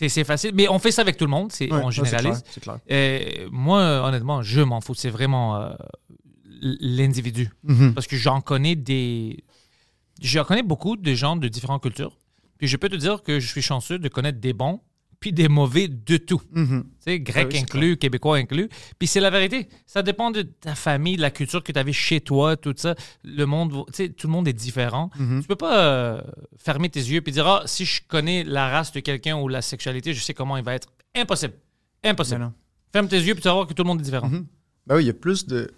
C'est facile. Mais on fait ça avec tout le monde. C'est Ouais, on généralise. clair, C'est clair. Moi, honnêtement, je m'en fous. C'est vraiment euh, l'individu. Mhm. Parce que j'en connais des. J'en connais beaucoup de gens de différentes cultures. Puis je peux te dire que je suis chanceux de connaître des bons puis des mauvais de tout. Mhm. Tu sais, grec oui, inclus, québécois inclus. Puis c'est la vérité. Ça dépend de ta famille, de la culture que tu avais chez toi, tout ça. Le monde, va- tu sais, tout le monde est différent. Mhm. Tu peux pas euh, fermer tes yeux et dire ah si je connais la race de quelqu'un ou la sexualité, je sais comment il va être. Impossible, impossible. Non. Ferme tes yeux puis tu vas voir que tout le monde est différent. Mhm. Ben oui, il y a plus de.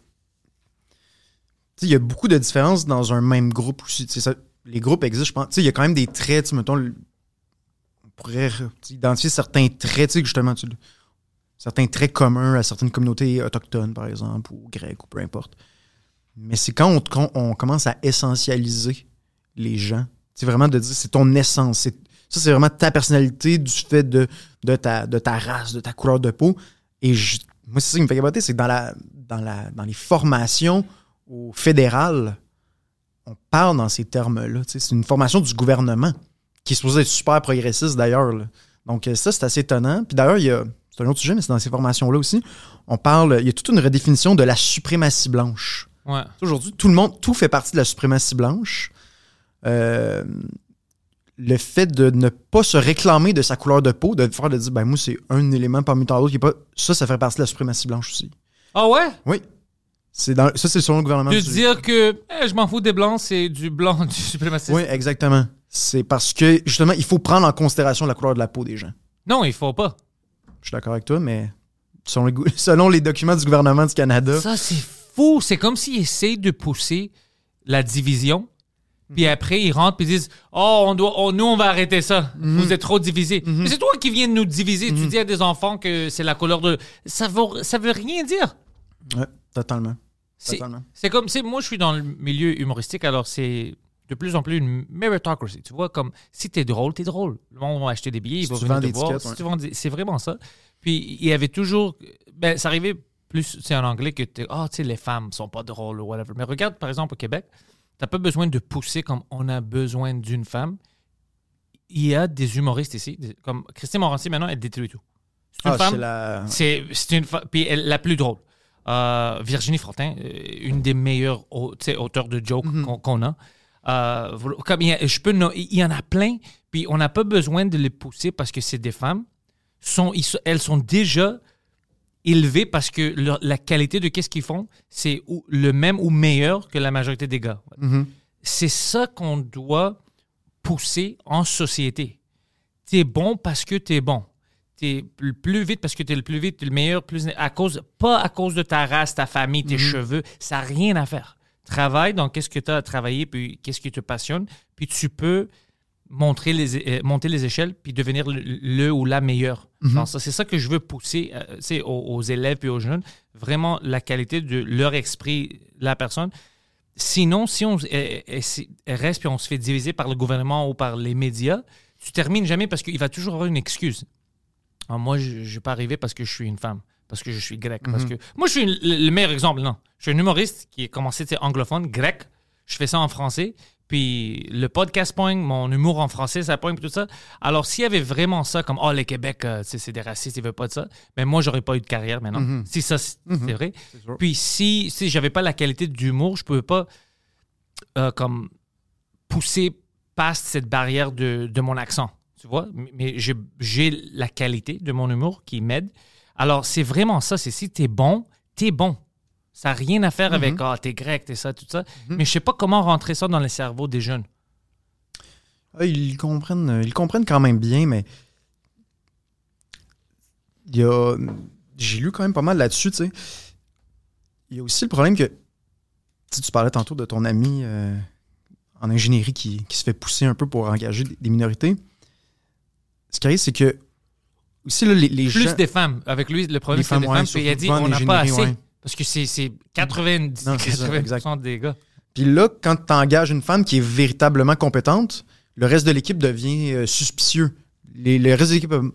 Il y a beaucoup de différences dans un même groupe aussi. Ça- les groupes existent, je pense. Tu sais, il y a quand même des traits, mettons, pourrait identifier certains traits, justement, certains traits communs à certaines communautés autochtones, par exemple, ou grecques, ou peu importe. Mais c'est quand on, commence à essentialiser les gens. C'est vraiment de dire, c'est ton essence. Ça, c'est vraiment ta personnalité du fait de, ta, race, de ta couleur de peau. Et moi, c'est ça qui me fait capoter, c'est que dans, dans, les formations au fédéral, on parle dans ces termes-là. C'est une formation du gouvernement qui est supposée être super progressiste d'ailleurs. Donc, euh, ça, c'est assez étonnant. Puis d'ailleurs, il y a. C'est un autre sujet, mais c'est dans ces formations-là aussi. On parle. Il y a toute une redéfinition de la suprématie blanche. Ouais. Aujourd'hui, tout le monde, tout fait partie de la suprématie blanche. Euh, le fait de ne pas se réclamer de sa couleur de peau, de faire de dire, ben moi, c'est un élément parmi tant d'autres qui est pas. Ça, ça fait partie de la suprématie blanche aussi. Ah ouais? Oui. C'est dans, ça, c'est selon le gouvernement. De du- dire que eh, je m'en fous des blancs, c'est du blanc du suprémacisme. Oui, exactement. C'est parce que, justement, il faut prendre en considération la couleur de la peau des gens. Non, il faut pas. Je suis d'accord avec toi, mais selon les, gou- selon les documents du gouvernement du Canada, Ça, c'est fou. C'est comme s'ils essayent de pousser la division. Puis après, ils rentrent et disent Oh, on doit, oh, nous, on va arrêter ça. Vous êtes trop divisés. Mais c'est toi qui viens de nous diviser. Tu dis à des enfants que c'est la couleur de. Ça veut, ça veut rien dire. Ouais, totalement. C'est Totalement. c'est comme, moi, je suis dans le milieu humoristique, alors c'est de plus en plus une meritocracy. Tu vois, comme si t'es drôle, t'es drôle. Le monde va acheter des billets, il Si va tu venir te voir. Si ouais. des- C'est vraiment ça. Puis il y avait toujours. Ben, ça arrivait plus, c'est en anglais que t'es. Ah, tu sais, les femmes sont pas drôles ou whatever. Mais regarde, par exemple, au Québec, t'as pas besoin de pousser comme on a besoin d'une femme. Il y a des humoristes ici, des- comme Christine Morancy, maintenant, elle détruit tout. C'est une Ah, femme. c'est la. C'est une fa- puis elle, la plus drôle. Euh, Virginie Fortin, euh, une des meilleures auteurs de jokes Mhm. qu'on qu'on a. Euh, comme il y a- je peux no- il y en a plein, puis on n'a pas besoin de les pousser parce que c'est des femmes. Sont, ils elles sont déjà élevées parce que leur- la qualité de qu'est-ce qu'ils font, c'est le même ou meilleur que la majorité des gars. Mhm. C'est ça qu'on doit pousser en société. T'es bon parce que t'es bon. T'es le plus vite parce que t'es le plus vite, t'es le meilleur, plus à cause, pas à cause de ta race, ta famille, tes cheveux. Ça n'a rien à faire. Travaille dans qu'est-ce que tu as à travailler, puis qu'est-ce qui te passionne, puis tu peux montrer les, é- euh, monter les échelles, puis devenir le, le ou la meilleure. ça. C'est ça que je veux pousser euh, aux, aux élèves et aux jeunes. Vraiment, la qualité de leur esprit, la personne. Sinon, si on euh, si- reste puis on se fait diviser par le gouvernement ou par les médias, tu termines jamais parce qu'il va toujours avoir une excuse. Ah, moi, je ne vais pas arriver parce que je suis une femme, parce que je suis grec. Parce que... Moi, je suis le, le meilleur exemple, non. Je suis un humoriste qui a commencé anglophone, grec. Je fais ça en français. Puis le podcast pogne, mon humour en français, ça pogne, tout ça. Alors, s'il y avait vraiment ça, comme, oh, les Québec, euh, c'est des racistes, ils veulent pas de ça, mais moi, j'aurais pas eu de carrière maintenant. Si ça, c'est c'est vrai. Puis si, si j'avais pas la qualité d'humour, je pouvais pas, euh, comme, pousser past cette barrière de, de mon accent, tu vois. Mais- j'ai la qualité de mon humour qui m'aide. Alors, c'est vraiment ça. C'est si t'es bon, t'es bon. Ça n'a rien à faire avec, ah, t'es grec, t'es ça, tout ça. Mais je sais pas comment rentrer ça dans le cerveau des jeunes. Ah, ils comprennent, euh, ils comprennent quand même bien, mais il y a, j'ai lu quand même pas mal là-dessus, tu sais. Il y a aussi le problème que, tu tu parlais tantôt de ton ami euh, en ingénierie qui, qui se fait pousser un peu pour engager des minorités. Ce qui arrive, c'est que aussi là, les, les Plus gens, des femmes. Avec lui, le problème, Les c'est femmes, des ouais, femmes. Puis il a surtout dit, en on n'a pas assez. ouais. Parce que c'est c'est 90, Non, c'est ça, 80% exact. des gars. Puis là, quand tu engages une femme qui est véritablement compétente, le reste de l'équipe devient euh, suspicieux. Les, le reste de l'équipe, euh,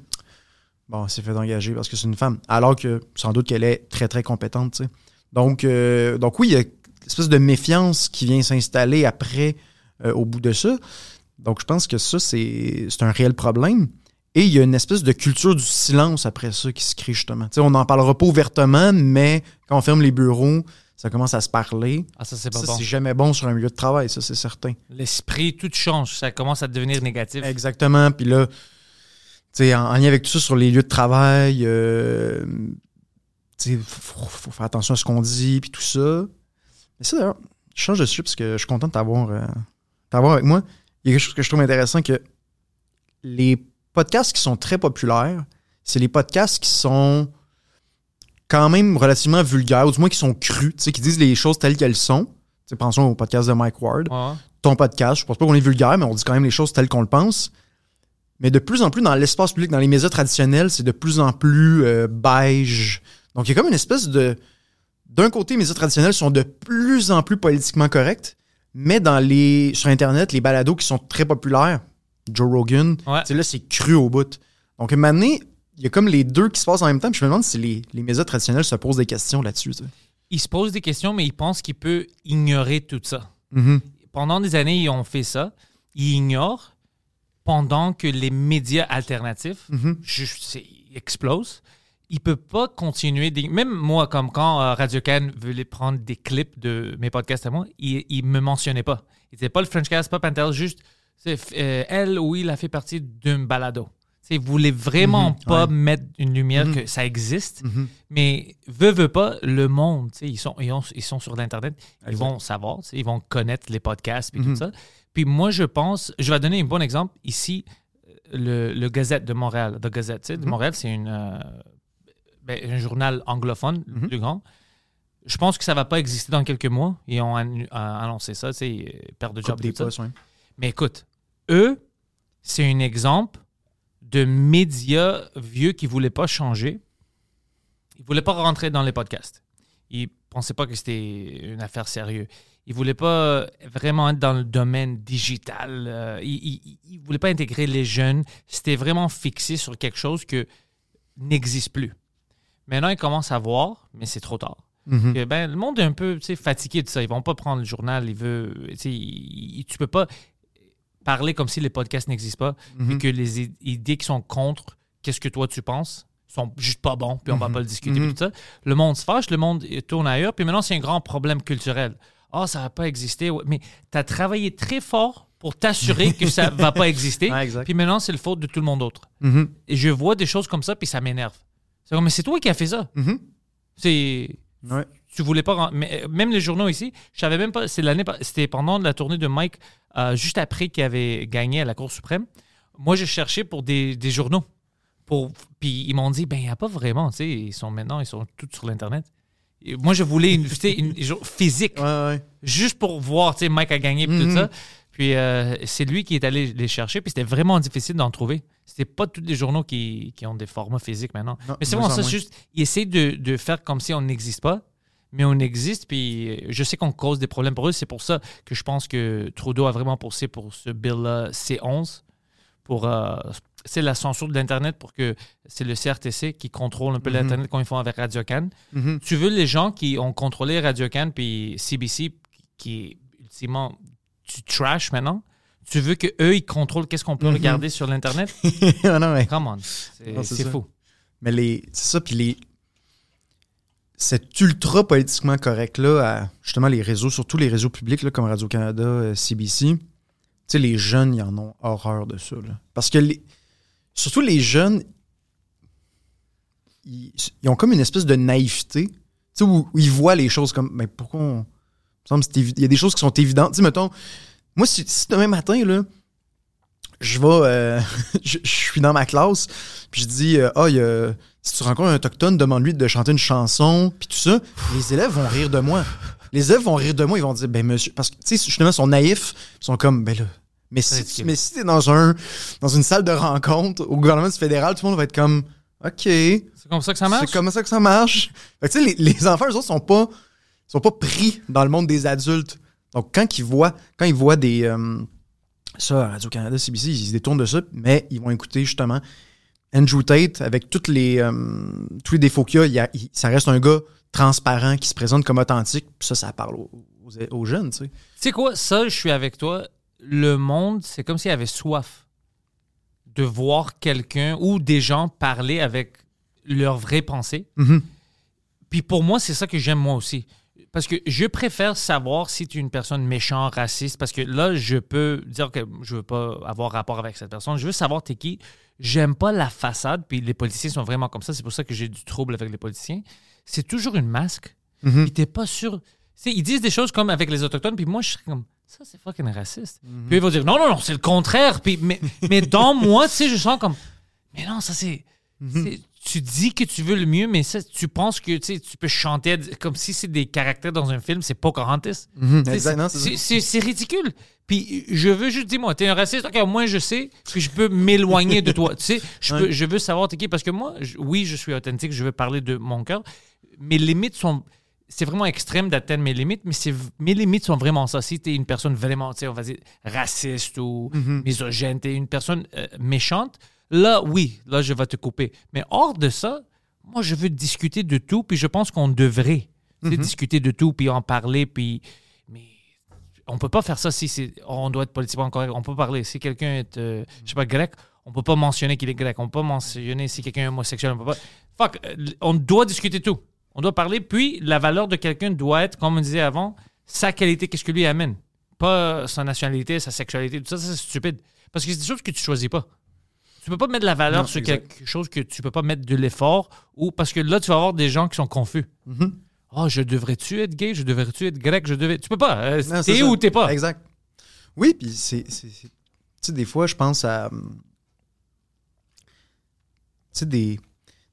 bon, c'est fait d'engager parce que c'est une femme. Alors que sans doute qu'elle est très, très compétente. tu sais. Donc, euh, donc oui, il y a une espèce de méfiance qui vient s'installer après, euh, au bout de ça. Donc, je pense que ça, c'est c'est un réel problème. Et il y a une espèce de culture du silence après ça qui se crée justement. On n'en parlera pas ouvertement, mais quand on ferme les bureaux, ça commence à se parler. Ah, ça, c'est pas Ça, bon. c'est jamais bon sur un milieu de travail, ça, c'est certain. L'esprit, tout change. Ça commence à devenir négatif. Exactement. Puis là, tu sais, en, en lien avec tout ça sur les lieux de travail, euh, sais, faut, faut faire attention à ce qu'on dit, puis tout ça. Mais ça, d'ailleurs, je change de sujet parce que je suis content de t'avoir euh, avec moi. Il y a quelque chose que je trouve intéressant que les podcasts qui sont très populaires, c'est les podcasts qui sont quand même relativement vulgaires, ou du moins qui sont crus, tu sais, qui disent les choses telles qu'elles sont. Tu sais, pensons au podcast de Mike Ward ton podcast. Je pense pas qu'on est vulgaire, mais on dit quand même les choses telles qu'on le pense. Mais de plus en plus dans l'espace public, dans les médias traditionnels, c'est de plus en plus euh, beige. Donc il y a comme une espèce de. D'un côté, les médias traditionnels sont de plus en plus politiquement corrects, mais dans les sur Internet, les balados qui sont très populaires, Joe Rogan, Ouais. là, c'est cru au bout. Donc, maintenant, il y a comme les deux qui se passent en même temps. Puis je me demande si les, les médias traditionnels se posent des questions là-dessus. tu sais. Il se pose des questions, mais il pense qu'il peut ignorer tout ça. Mhm. Pendant des années, ils ont fait ça. Ils ignorent. pendant que les médias alternatifs c'est- explosent. Il peut pas continuer. des- Même moi, comme quand euh, Radio Can voulait prendre des clips de mes podcasts à moi, il, il me mentionnait pas. Il disait pas le Frenchcast, pas Pantel, juste euh, elle ou il a fait partie d'un balado. Tu sais, Il voulait vraiment Mhm, pas ouais. mettre une lumière Mhm. que ça existe. Mhm. Mais veut, veut pas, le monde, ils sont, ils, ont- ils sont sur l'Internet, ils vont savoir, ils vont connaître les podcasts et tout ça. Puis moi, je pense, je vais donner un bon exemple. Ici, le, le Gazette de Montréal, The Gazette, de. Montréal, c'est une, euh, ben, un journal anglophone, le plus grand. Je pense que ça va pas exister dans quelques mois. Ils ont euh, annoncé ça, euh, perte de job. Des tout ça. postes, ouais. Mais écoute, eux, c'est un exemple de médias vieux qui ne voulaient pas changer. Ils ne voulaient pas rentrer dans les podcasts. Ils ne pensaient pas que c'était une affaire sérieuse. Ils ne voulaient pas vraiment être dans le domaine digital. Euh, ils ne voulaient pas intégrer les jeunes. C'était vraiment fixé sur quelque chose que n'existe plus. Maintenant, ils commencent à voir, mais c'est trop tard Mhm. que, ben, le monde est un peu fatigué de ça. Ils vont pas prendre le journal. Ils veulent, tu peux pas parler comme si les podcasts n'existent pas Mhm. et que les idées qui sont contre qu'est-ce que toi tu penses sont juste pas bons, puis on va Mhm. pas le discuter, Mhm. tout ça. Le monde se fâche, le monde tourne ailleurs, puis maintenant c'est un grand problème culturel. Ah, ça va pas exister. Mais tu as travaillé très fort pour t'assurer que ça va pas exister. Ouais. Puis maintenant, c'est le faute de tout le monde d'autre. Mhm. Et je vois des choses comme ça, puis ça m'énerve. C'est comme, mais c'est toi qui as fait ça. Mhm. C'est Ouais. Tu voulais pas mais euh, même les journaux ici je savais même pas c'est l'année c'était pendant la tournée de Mike euh, juste après qu'il avait gagné à la Cour suprême. Moi j'ai cherché pour des, des journaux. Pour puis ils m'ont dit ben il y a pas vraiment tu sais ils sont maintenant ils sont tous sur l'internet. Et moi je voulais une, une jour- physique. Ouais, ouais. juste pour voir tu sais Mike a gagné puis tout Mhm. ça puis euh, c'est lui qui est allé les chercher puis c'était vraiment difficile d'en trouver. C'était pas tous les journaux qui, qui ont des formats physiques maintenant. Non, mais c'est vraiment en ça juste ils essaient de, de faire comme si on n'existe pas mais on existe puis euh, je sais qu'on cause des problèmes pour eux c'est pour ça que je pense que Trudeau a vraiment poussé pour ce bill-là C11 pour euh, c'est la censure de l'internet pour que c'est le CRTC qui contrôle un peu Mhm. l'internet comme ils font avec Radio Can Mhm. tu veux les gens qui ont contrôlé Radio Can puis CBC, qui ultimement du trash maintenant, tu veux que eux ils contrôlent qu'est-ce qu'on peut Mhm. regarder sur l'internet? Non, ouais. Come on, c'est fou. Mais les, c'est ça, puis les, cet ultra politiquement correct-là, à justement les réseaux, surtout les réseaux publics là, comme Radio-Canada, euh, CBC, tu sais, les jeunes, ils en ont horreur de ça. là. Parce que les, surtout les jeunes, ils, ils ont comme une espèce de naïveté, tu sais, où, ils voient les choses comme, mais pourquoi on. il y a des choses qui sont évidentes. Tu sais, mettons, moi, si, demain matin, là, je vais, euh, je, suis dans ma classe, puis je dis, euh, ah, il y a- si tu rencontres un autochtone, demande-lui de chanter une chanson, puis tout ça. Les élèves vont rire de moi. Les élèves vont rire de moi, ils vont dire, ben monsieur, parce que, tu sais, justement, ils sont naïfs, ils sont comme, ben là, mais C'est si, ridicule. mais si t'es dans un, dans une salle de rencontre au gouvernement du fédéral, tout le monde va être comme, OK, c'est C'est comme ça que ça marche? comme ça que ça marche. Fait que, tu sais, les, les enfants, eux autres, sont pas, sont pas pris dans le monde des adultes. Donc, quand ils voient, quand ils voient des, euh, ça, Radio-Canada, CBC, ils se détournent de ça, mais ils vont écouter justement Andrew Tate avec toutes les, euh, tous les défauts qu'il y a. Il a- il- ça reste un gars transparent qui se présente comme authentique. Puis ça, ça parle aux, aux- aux jeunes, tu sais. Tu sais quoi, ça, je suis avec toi. Le monde, c'est comme s'il avait soif de voir quelqu'un ou des gens parler avec leurs vraies pensées. Mhm. Puis pour moi, c'est ça que j'aime moi aussi. Parce que je préfère savoir si tu es une personne méchante, raciste, parce que là, je peux dire que je veux pas avoir rapport avec cette personne. Je veux savoir t'es qui. J'aime pas la façade, puis les politiciens sont vraiment comme ça. C'est pour ça que j'ai du trouble avec les politiciens. C'est toujours une masque. Mhm. Puis t'es pas sûr. Tu sais, ils disent des choses comme avec les Autochtones, puis moi, je serais comme, ça, c'est fucking raciste. Puis ils vont dire, non, non, non, c'est le contraire. Puis, mais, mais dans moi, tu sais, je sens comme, mais non, ça, c'est. c'est- Tu dis que tu veux le mieux, mais ça, tu penses que tu tu peux chanter comme si c'est des caractères dans un film, c'est Pocahontas. Tu non, c'est ridicule. Puis je veux juste dire, moi, t'es un raciste, ok, au moins je sais que je peux m'éloigner de toi. Tu sais, je, peux- Ouais. je veux savoir t'es qui, parce que moi, je- oui, je suis authentique, je veux parler de mon cœur. Mes limites sont. C'est vraiment extrême d'atteindre mes limites, mais mes limites sont vraiment ça. Si t'es une personne vraiment, tu on va dire, raciste ou Mhm. misogyne, t'es une personne euh, méchante, là, oui, là, je vais te couper. Mais hors de ça, moi, je veux discuter de tout, puis je pense qu'on devrait Mhm. discuter de tout, puis en parler, puis. Mais on peut pas faire ça si c'est, on doit être politiquement correct. On peut parler. Si quelqu'un est, euh, je sais pas, grec, on peut pas mentionner qu'il est grec. On peut pas mentionner si quelqu'un est homosexuel. On peut pas. Fuck, euh, on doit discuter tout. On doit parler. Puis la valeur de quelqu'un doit être, comme on disait avant, sa qualité, qu'est-ce que lui amène. Pas sa nationalité, sa sexualité, tout ça, ça c'est stupide. Parce que c'est des choses que tu choisis pas. Tu peux pas mettre de la valeur Non, sur exact. quelque chose que tu peux pas mettre de l'effort ou parce que là tu vas avoir des gens qui sont confus. Mhm. Oh, je devrais-tu être gay, je devrais-tu être grec, je devais. Tu peux pas. Euh, c'est t'es ou t'es pas? Exact. Oui, puis c'est. Tu sais, des fois, je pense à. hum, Tu sais, des,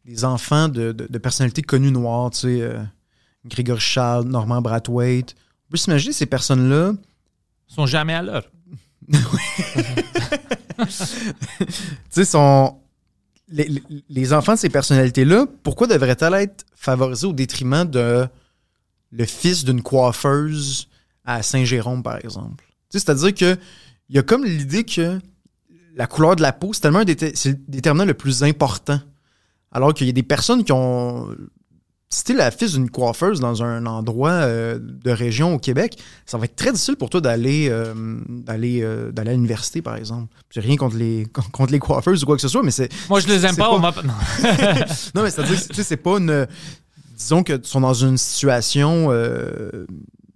des enfants de, de, de personnalités connues noires, tu sais, euh, Grégory Charles, Norman Brathwaite. On peut s'imaginer ces personnes-là. Sont jamais à l'heure. Tu sont. Les, enfants de ces personnalités-là, pourquoi devraient-elles être favorisés au détriment de le fils d'une coiffeuse à Saint-Jérôme, par exemple? C'est-à-dire que il y a comme l'idée que la couleur de la peau, c'est tellement un le déterminant le plus important. Alors qu'il y a des personnes qui ont. Si t'es la fils d'une coiffeuse dans un endroit euh, de région au Québec, ça va être très difficile pour toi d'aller euh, d'aller euh, d'aller à l'université, par exemple. J'ai rien contre les contre les coiffeuses ou quoi que ce soit, mais c'est Moi, je les aime pas. non. non, mais c'est-à-dire que tu sais, c'est pas une. Disons que sont dans une situation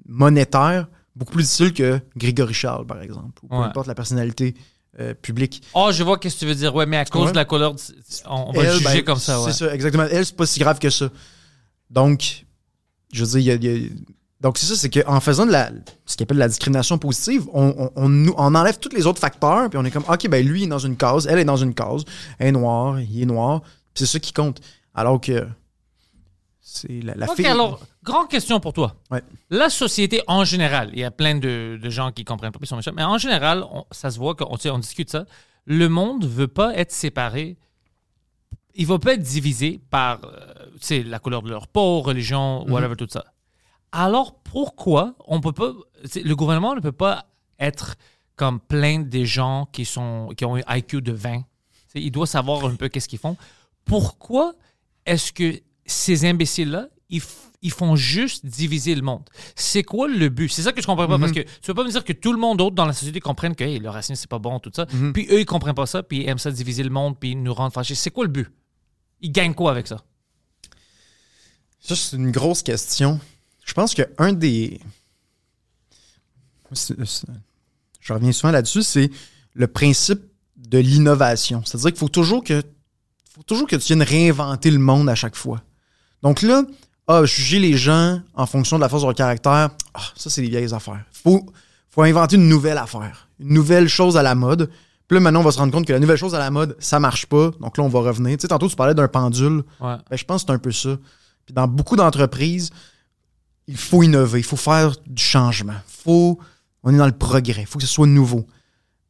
monétaire beaucoup plus difficile que Grégory Charles, par exemple, ou peu Ouais. importe la personnalité euh, publique. Oh, je vois qu'est-ce que tu veux dire. Ouais, mais à cause de la couleur, on, on va le juger ben, comme ça. Ouais. C'est ça, exactement. Elle, c'est pas si grave que ça. Donc, je veux dire, il y a- il y a- donc c'est ça, c'est qu'en faisant de la, ce qu'on appelle la discrimination positive, on, on, on enlève tous les autres facteurs, puis on est comme, OK, ben lui, il est dans une case, elle est dans une case, elle est noire, il est noir, puis c'est ça qui compte. Alors que c'est la, la Ok, fille... alors, grande question pour toi. Ouais. La société en général, il y a plein de, de gens qui comprennent pas, ils sont méchants, mais en général, on- ça se voit qu'on on discute ça. Le monde veut pas être séparé. Il va pas être divisé par euh, tu sais, la couleur de leur peau, religion, Mhm. whatever, tout ça. Alors pourquoi on peut pas. Le gouvernement ne peut pas être comme plein des gens qui, sont, qui ont un IQ de 20. Tu sais, Il doit savoir un peu qu'est-ce qu'ils font. Pourquoi est-ce que ces imbéciles-là, ils, ils font juste diviser le monde? C'est quoi le but? C'est ça que je comprends pas. Parce que tu peux pas me dire que tout le monde d'autre dans la société comprenne que hey, le racisme, c'est pas bon, tout ça. Puis eux, ils comprennent pas ça, puis ils aiment ça diviser le monde, puis ils nous rendent fâchés. C'est quoi le but? Ils gagnent quoi avec ça? Ça, c'est une grosse question. Je pense que un des. Je reviens souvent là-dessus, c'est le principe de l'innovation. C'est-à-dire qu'il faut toujours que. faut toujours que tu viennes réinventer le monde à chaque fois. Donc là, ah, juger les gens en fonction de la force de leur caractère, ah, ça, c'est des vieilles affaires. Faut, faut inventer une nouvelle affaire. Une nouvelle chose à la mode. Puis là, maintenant, on va se rendre compte que la nouvelle chose à la mode, ça marche pas. Donc là, on va revenir. Tu sais, tantôt, tu parlais d'un pendule. Ouais. Ben, je pense que c'est un peu ça. Dans beaucoup d'entreprises, il faut innover, il faut faire du changement. Faut, on est dans le progrès, il faut que ce soit nouveau.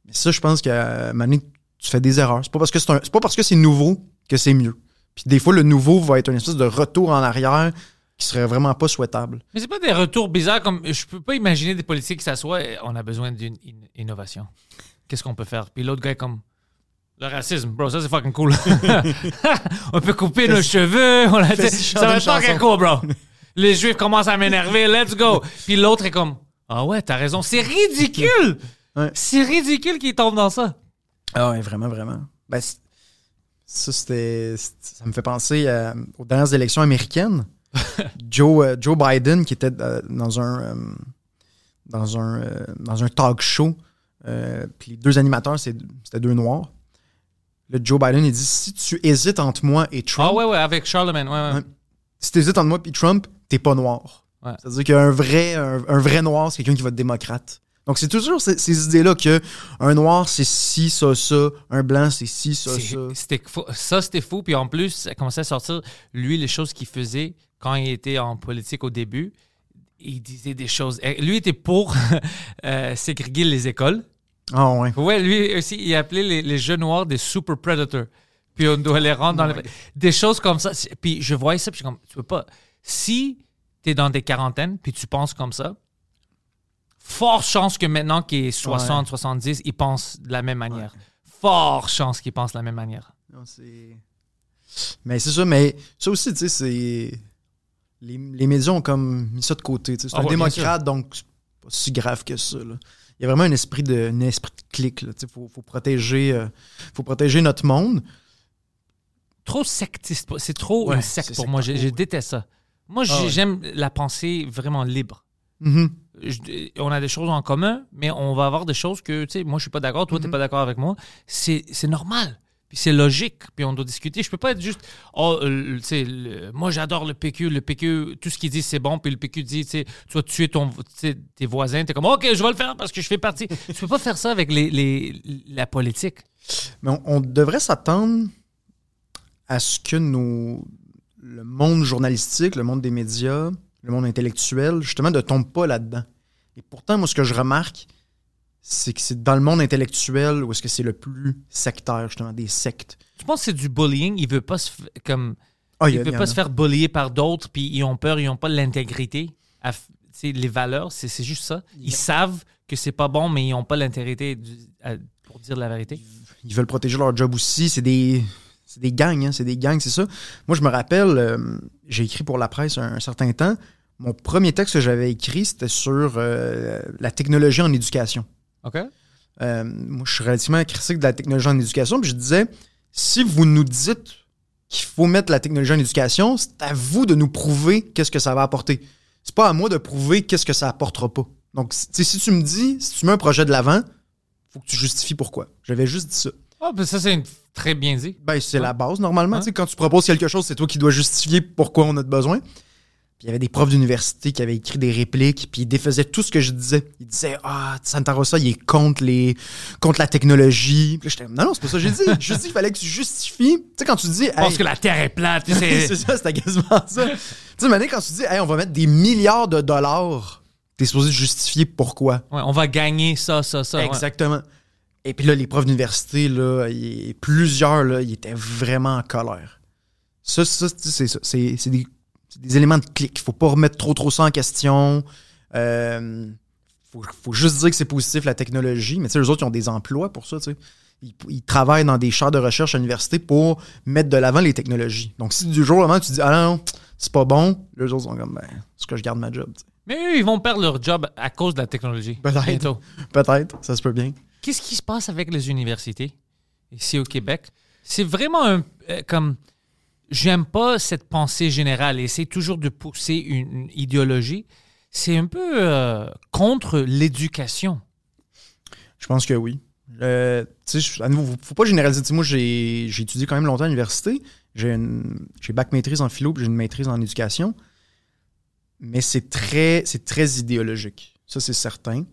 Mais ça, je pense un moment donné, tu fais des erreurs. C'est pas parce que c'est pas parce que c'est nouveau que c'est mieux. Puis des fois, le nouveau va être une espèce de retour en arrière qui serait vraiment pas souhaitable. Mais c'est pas des retours bizarres comme. Je peux pas imaginer des politiques qui s'assoient et on a besoin d'une in- innovation. Qu'est-ce qu'on peut faire? Puis l'autre gars est comme. Le racisme, bro, ça c'est fucking cool. on peut couper nos cheveux. On a, Fais-y ça va être fucking cool, bro. Les juifs commencent à m'énerver, let's go. Puis l'autre est comme. Ah ouais, t'as raison. C'est ridicule! Ouais. C'est ridicule qu'il tombe dans ça. Ah ouais, vraiment, vraiment. Ben, ça, c'était. Ça me fait penser euh, aux dernières élections américaines. Joe, euh, Joe Biden, qui était euh, dans un. dans un, dans un talk show. puis les deux animateurs, c'était deux noirs. Là, Joe Biden, il dit si tu hésites entre moi et Trump, Ah ouais, ouais, avec Charlemagne. Ouais, ouais. Ouais. si tu hésites entre moi et Trump, t'es pas noir. Ouais. C'est-à-dire qu'un vrai, un, un vrai noir, c'est quelqu'un qui va être démocrate. Donc, c'est toujours ces, ces idées-là que un noir, c'est ci, ça, ça. Un blanc, c'est ci, ça, ça. Ça, c'était fou. Puis en plus, ça commençait à sortir, lui, les choses qu'il faisait quand il était en politique au début. Il disait des choses. Eh, Lui était pour euh, ségréguer les écoles. Ah ouais. Ouais, lui aussi, il appelait les, les jeunes noirs des super predators. Puis on doit les rendre dans les... Des choses comme ça. C'est- Puis je voyais ça, puis je suis comme, tu peux pas... Si tu es dans des quarantaines, puis tu penses comme ça, fort chance que maintenant qu'il est 60, 70, il pense de la même manière. Fort chance qu'il pense de la même manière. Non, c'est- Mais c'est ça, mais ça aussi, tu sais, c'est. Les, les médias ont comme mis ça de côté. tu sais. C'est Ah un démocrate, donc pas si grave que ça. là. Il y a vraiment un esprit de, un esprit de clic. Il faut, faut, protéger, euh, faut protéger notre monde. Trop sectiste. C'est trop Ouais, une secte pour moi. Je, déteste ça. Moi, Ah ouais. j'aime la pensée vraiment libre. Mhm. Je- on a des choses en commun, mais on va avoir des choses que, tu sais, moi, je suis pas d'accord, toi, tu n'es pas d'accord avec moi. C'est c'est normal. Puis c'est logique, puis on doit discuter. Je peux pas être juste, oh, euh, le- moi j'adore le PQ, le PQ, tout ce qu'il dit c'est bon, puis le PQ dit, tu vas tuer ton, tes voisins, t'es comme, ok, je vais le faire parce que je fais partie. tu peux pas faire ça avec les, les- la politique. Mais on, on devrait s'attendre à ce que nos, le monde journalistique, le monde des médias, le monde intellectuel, justement, ne tombe pas là-dedans. Et pourtant, moi, ce que je remarque, c'est que c'est dans le monde intellectuel où est-ce que c'est le plus sectaire, justement, des sectes. Tu penses que c'est du bullying? Il veut pas se, comme, Ah, il y a- veut y pas se faire bullier par d'autres, puis ils ont peur, ils ont pas l'intégrité. Les valeurs, c'est juste ça. Ils savent que c'est pas bon, mais ils ont pas l'intégrité pour dire la vérité. Ils veulent protéger leur job aussi. C'est des, c'est des gangs, hein, c'est des gangs, c'est ça. Moi, je me rappelle, euh, j'ai écrit pour la presse un, un certain temps. Mon premier texte que j'avais écrit, c'était sur euh, la technologie en éducation. OK? Euh, moi, je suis relativement critique de la technologie en éducation. Puis je disais, si vous nous dites qu'il faut mettre la technologie en éducation, c'est à vous de nous prouver qu'est-ce que ça va apporter. C'est pas à moi de prouver qu'est-ce que ça apportera pas. Donc, si- tu me dis, si tu mets un projet de l'avant, faut que tu justifies pourquoi. J'avais juste dit ça. Ah, ben ça, c'est une- très bien dit. Ben, c'est Ouais. la base, normalement. Ouais. Tu sais, Quand tu proposes quelque chose, c'est toi qui dois justifier pourquoi on a de besoin. Puis il y avait des profs d'université qui avaient écrit des répliques, puis ils défaisaient tout ce que je disais. Ils disaient Ah, Santa Rosa, il est contre, les, contre la technologie. Puis là, j'étais Non, non, c'est pas ça que j'ai dit. J'ai dit qu'il fallait que tu justifies. Tu sais, quand tu dis Je Hey, que la Terre est plate. tu sais, c'est ça, c'était quasiment ça. tu sais, Mané, quand tu dis Hey, on va mettre des milliards de dollars, t'es supposé justifier pourquoi. Ouais, on va gagner ça, ça, ça. ouais. Exactement. Et puis là, les profs d'université, là, plusieurs, là, ils étaient vraiment en colère. Ça, ça c'est ça. C'est c'est des, c'est des éléments de clic. Il faut pas remettre trop, trop ça en question. Euh, faut, faut juste dire que c'est positif, la technologie. Mais tu sais, eux autres, ils ont des emplois pour ça, tu sais. Ils, ils travaillent dans des chaires de recherche à l'université pour mettre de l'avant les technologies. Donc, si du jour au lendemain, tu dis, ah non, c'est pas bon, les autres sont comme, ben, c'est que je garde ma job. tu sais. Mais eux, ils vont perdre leur job à cause de la technologie. Peut-être. Peut-être, ça se peut bien. Qu'est-ce qui se passe avec les universités ici au Québec? C'est vraiment un. euh, comme. J'aime pas cette pensée générale. Essayer toujours de pousser une, une idéologie. C'est un peu euh, contre l'éducation. Je pense que oui. Euh, à nouveau, faut- pas généraliser. Moi, j'ai étudié quand même longtemps à l'université. J'ai bac maîtrise en philo, j'ai une maîtrise en éducation. Mais c'est très, c'est très idéologique. Ça, c'est certain.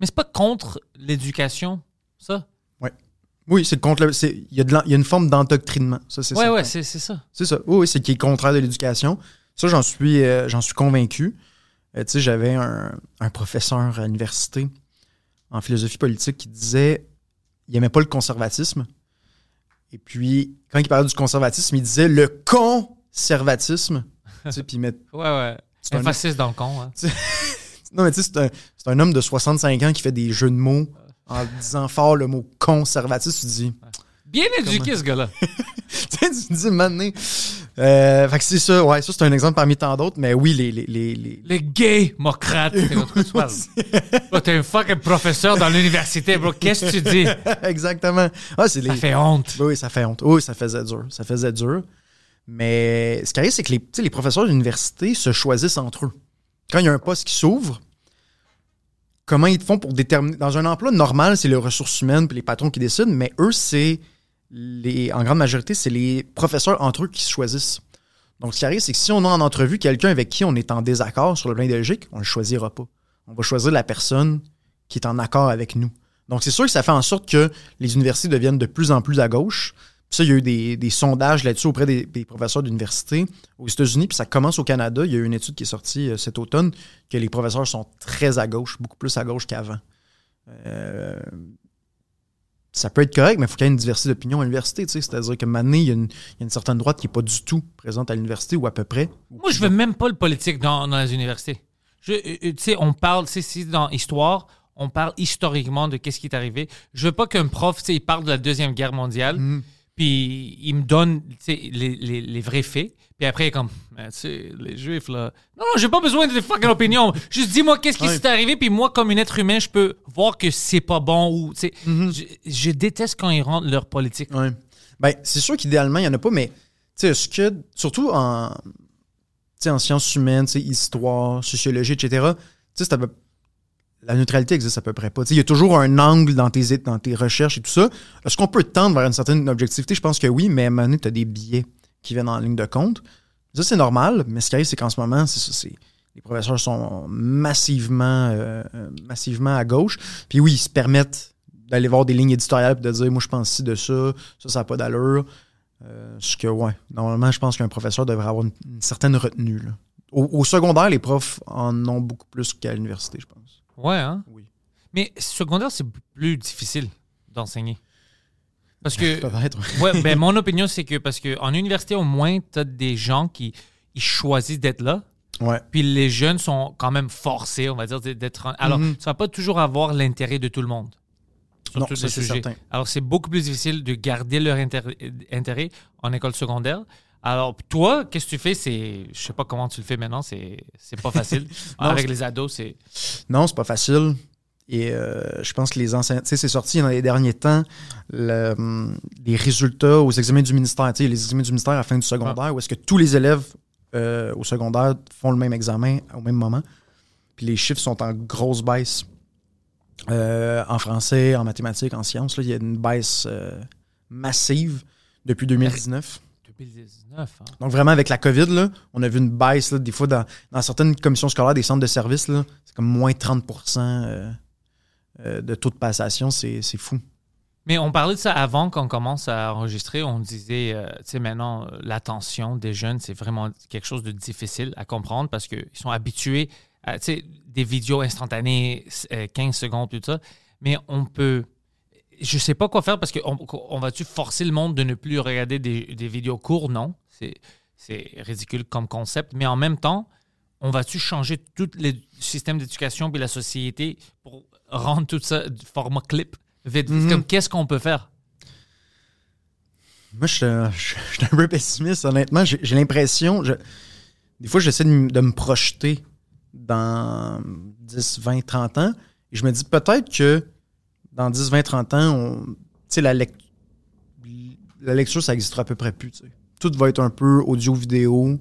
Mais c'est pas contre l'éducation, ça? Oui, c'est contre Il y, a y une forme d'endoctrinement. Ça, c'est Ouais, c'est c'est ça. C'est ça. Oui, oui, c'est qui est contraire de l'éducation. Ça, j'en suis, euh, j'en suis convaincu. Euh, tu sais, j'avais un, un professeur à l'université en philosophie politique qui disait il aimait pas le conservatisme. Et puis, quand il parlait du conservatisme, il disait le conservatisme. tu sais, puis il met- Ouais, ouais. c'est un, Emphasis dans le con. hein. non, mais tu sais, c'est un, c'est un homme de 65 ans qui fait des jeux de mots en disant fort le mot conservatisme. Tu dis, Bien éduqué, ce gars-là. tu sais, tu te dis, maintenant. Euh, fait que c'est ça, ouais, ça c'est un exemple parmi tant d'autres, mais oui, les. les, les, les- Les gays mocrates. T'es un fucking professeur dans l'université, bro. Qu'est-ce que tu dis? Exactement. Ah, c'est les... Ça fait honte. Oui, ça fait honte. Oui, ça faisait dur. Ça faisait dur. Mais ce qui arrive, c'est que les, les professeurs d'université se choisissent entre eux. Quand il y a un poste qui s'ouvre, comment ils font pour déterminer. Dans un emploi normal, c'est les ressources humaines puis les patrons qui décident, mais eux, c'est les. En grande majorité, c'est les professeurs entre eux qui se choisissent. Donc, ce qui arrive, c'est que si on a en entrevue quelqu'un avec qui on est en désaccord sur le plan idéologique, on ne le choisira pas. On va choisir la personne qui est en accord avec nous. Donc, c'est sûr que ça fait en sorte que les universités deviennent de plus en plus à gauche. Ça, il y a eu des, des sondages là-dessus auprès des, des professeurs d'université aux États-Unis, puis ça commence au Canada. Il y a eu une étude qui est sortie euh, cet automne que les professeurs sont très à gauche, beaucoup plus à gauche qu'avant. Euh, ça peut être correct, mais il faut qu'il y ait une diversité d'opinion à l'université. tu sais. C'est-à-dire que maintenant, il y, a une, il y a une certaine droite qui n'est pas du tout présente à l'université ou à peu près. Moi, je veux même pas le politique dans, dans les universités. Je- euh, Tu sais, on parle, si dans histoire, on parle historiquement de qu'est-ce qui est arrivé. Je veux pas qu'un prof, tu sais, il parle de la Deuxième Guerre mondiale, Mhm. Puis il me donne les, les, les vrais faits. Puis après, comme, Ben, tu sais, les juifs, là. Non, non, j'ai pas besoin de fucking opinions. Juste dis-moi qu'est-ce qui Ouais. s'est arrivé. Puis moi, comme un être humain, je peux voir que c'est pas bon ou, tu sais. je, je déteste quand ils rentrent leur politique. Ouais. Ben, c'est sûr qu'idéalement, il n'y en a pas, mais tu sais, est-ce que, surtout en, en sciences humaines, histoire, sociologie, etc., tu sais, c'est à peu- la neutralité existe à peu près pas. Il y a toujours un angle dans tes, dans tes recherches et tout ça. Est-ce qu'on peut tendre vers une certaine objectivité? Je pense que oui, mais à un moment donné, tu as des biais qui viennent en ligne de compte. Ça, c'est normal, mais ce qui arrive, c'est qu'en ce moment, les professeurs sont massivement, euh, euh, massivement à gauche. Puis oui, ils se permettent d'aller voir des lignes éditoriales et de dire, moi, je pense ci de ça, ça, ça n'a pas d'allure. Euh, ce que, ouais, normalement, je pense qu'un professeur devrait avoir une, certaine retenue. au secondaire, les profs en ont beaucoup plus qu'à l'université, je pense. Ouais, hein? Oui. Mais secondaire, c'est plus difficile d'enseigner. Parce que. Ouais, ben, mon opinion, c'est que parce qu'en université, au moins, tu as des gens qui ils choisissent d'être là. Ouais. Puis les jeunes sont quand même forcés, on va dire, d'être. Alors, Mhm. ça va pas toujours avoir l'intérêt de tout le monde. Sur Non, c'est certain. Alors, c'est beaucoup plus difficile de garder leur intér- intérêt en école secondaire. Alors, toi, qu'est-ce que tu fais? C'est, je sais pas comment tu le fais maintenant, c'est, c'est pas facile. Non, Avec les ados, c'est. Non, c'est pas facile. Et euh, je pense que les enseignants, tu sais, c'est sorti dans les derniers temps, le, hum, les résultats aux examens du ministère, tu sais, les examens du ministère à la fin du secondaire, où est-ce que tous les élèves euh, au secondaire font le même examen au même moment. Puis les chiffres sont en grosse baisse. Euh, en français, en mathématiques, en sciences, là, il y a une baisse massive depuis 2019. 2019. hein. Donc vraiment avec la COVID, là, on a vu une baisse là, des fois dans, dans certaines commissions scolaires des centres de services, là, c'est comme moins 30% euh, euh, de taux de passation, c'est c'est fou. Mais on parlait de ça avant qu'on commence à enregistrer. On disait, euh, tu sais, maintenant, euh, l'attention des jeunes, c'est vraiment quelque chose de difficile à comprendre parce qu'ils sont habitués à, tu sais, des vidéos instantanées, euh, 15 secondes, tout ça. Mais on peut. Je sais pas quoi faire parce qu'on on va-tu forcer le monde de ne plus regarder des, des vidéos courtes? Non. C'est c'est ridicule comme concept. Mais en même temps, on va-tu changer tout le système d'éducation puis la société pour rendre tout ça du format clip? Vite. Mhm. Comme qu'est-ce qu'on peut faire? Moi, je suis un je suis un peu pessimiste, honnêtement. J'ai l'impression, des fois, j'essaie de, me projeter dans 10, 20, 30 ans. Et je me dis peut-être que dans 10, 20, 30 ans, on- la, lec- la lecture, ça existera à peu près plus. Tout va être un peu audio-vidéo,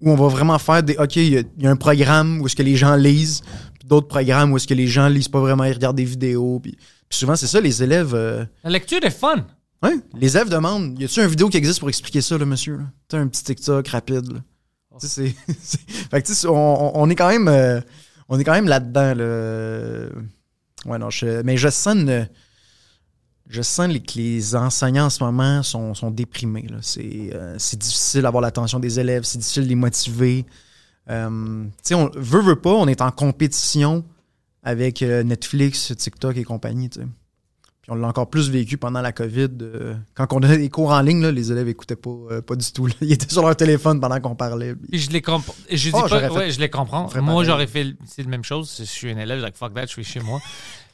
où on va vraiment faire des. OK, il y, a- il y a un programme où est-ce que les gens lisent, puis d'autres programmes où est-ce que les gens lisent pas vraiment, ils regardent des vidéos. Puis, souvent, c'est ça, les élèves. euh, La lecture est fun. Ouais, les élèves demandent Y a-tu une vidéo qui existe pour expliquer ça, là, monsieur là? T'as un petit TikTok rapide, là. Fait que, on, on- est quand même. euh, on est quand même là-dedans, là. Ouais, non, je- mais je sens Je sens que les enseignants en ce moment sont, déprimés. euh, c'est difficile d'avoir l'attention des élèves, c'est difficile de les motiver. Euh, tu sais, on veut, veut pas, on est en compétition avec euh, Netflix, TikTok et compagnie. Puis on l'a encore plus vécu pendant la COVID. euh, quand on donnait des cours en ligne, là, les élèves écoutaient pas, euh, pas du tout. là. Ils étaient sur leur téléphone pendant qu'on parlait. puis- Puis je les comprends. Je dis Oh, pas, ouais, je les comprends. Moi, j'aurais fait c'est la même chose. Je suis un élève, like fuck that, je suis chez moi.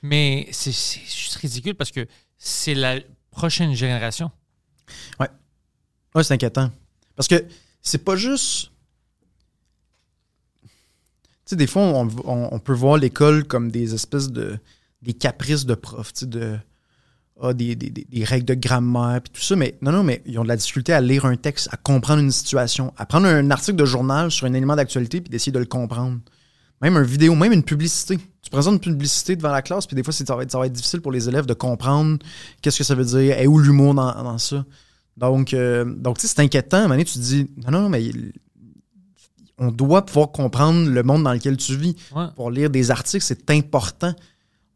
Mais c'est juste ridicule parce que c'est la prochaine génération. Ouais, c'est inquiétant. Parce que c'est pas juste. Tu sais, des fois, on, on- on peut voir l'école comme des espèces de. des caprices de profs, tu sais, de. Ah, des, des- des- des règles de grammaire, puis tout ça. Mais non, non, mais ils ont de la difficulté à lire un texte, à comprendre une situation, à prendre un article de journal sur un élément d'actualité, puis d'essayer de le comprendre. Même une vidéo, même une publicité. Tu présentes une publicité devant la classe, puis des fois, ça va, être, ça va être difficile pour les élèves de comprendre qu'est-ce que ça veut dire, et où l'humour dans, dans ça. Donc, euh, donc tu sais, c'est inquiétant. À un tu te dis, non, non, mais on doit pouvoir comprendre le monde dans lequel tu vis. Ouais. Pour lire des articles, c'est important.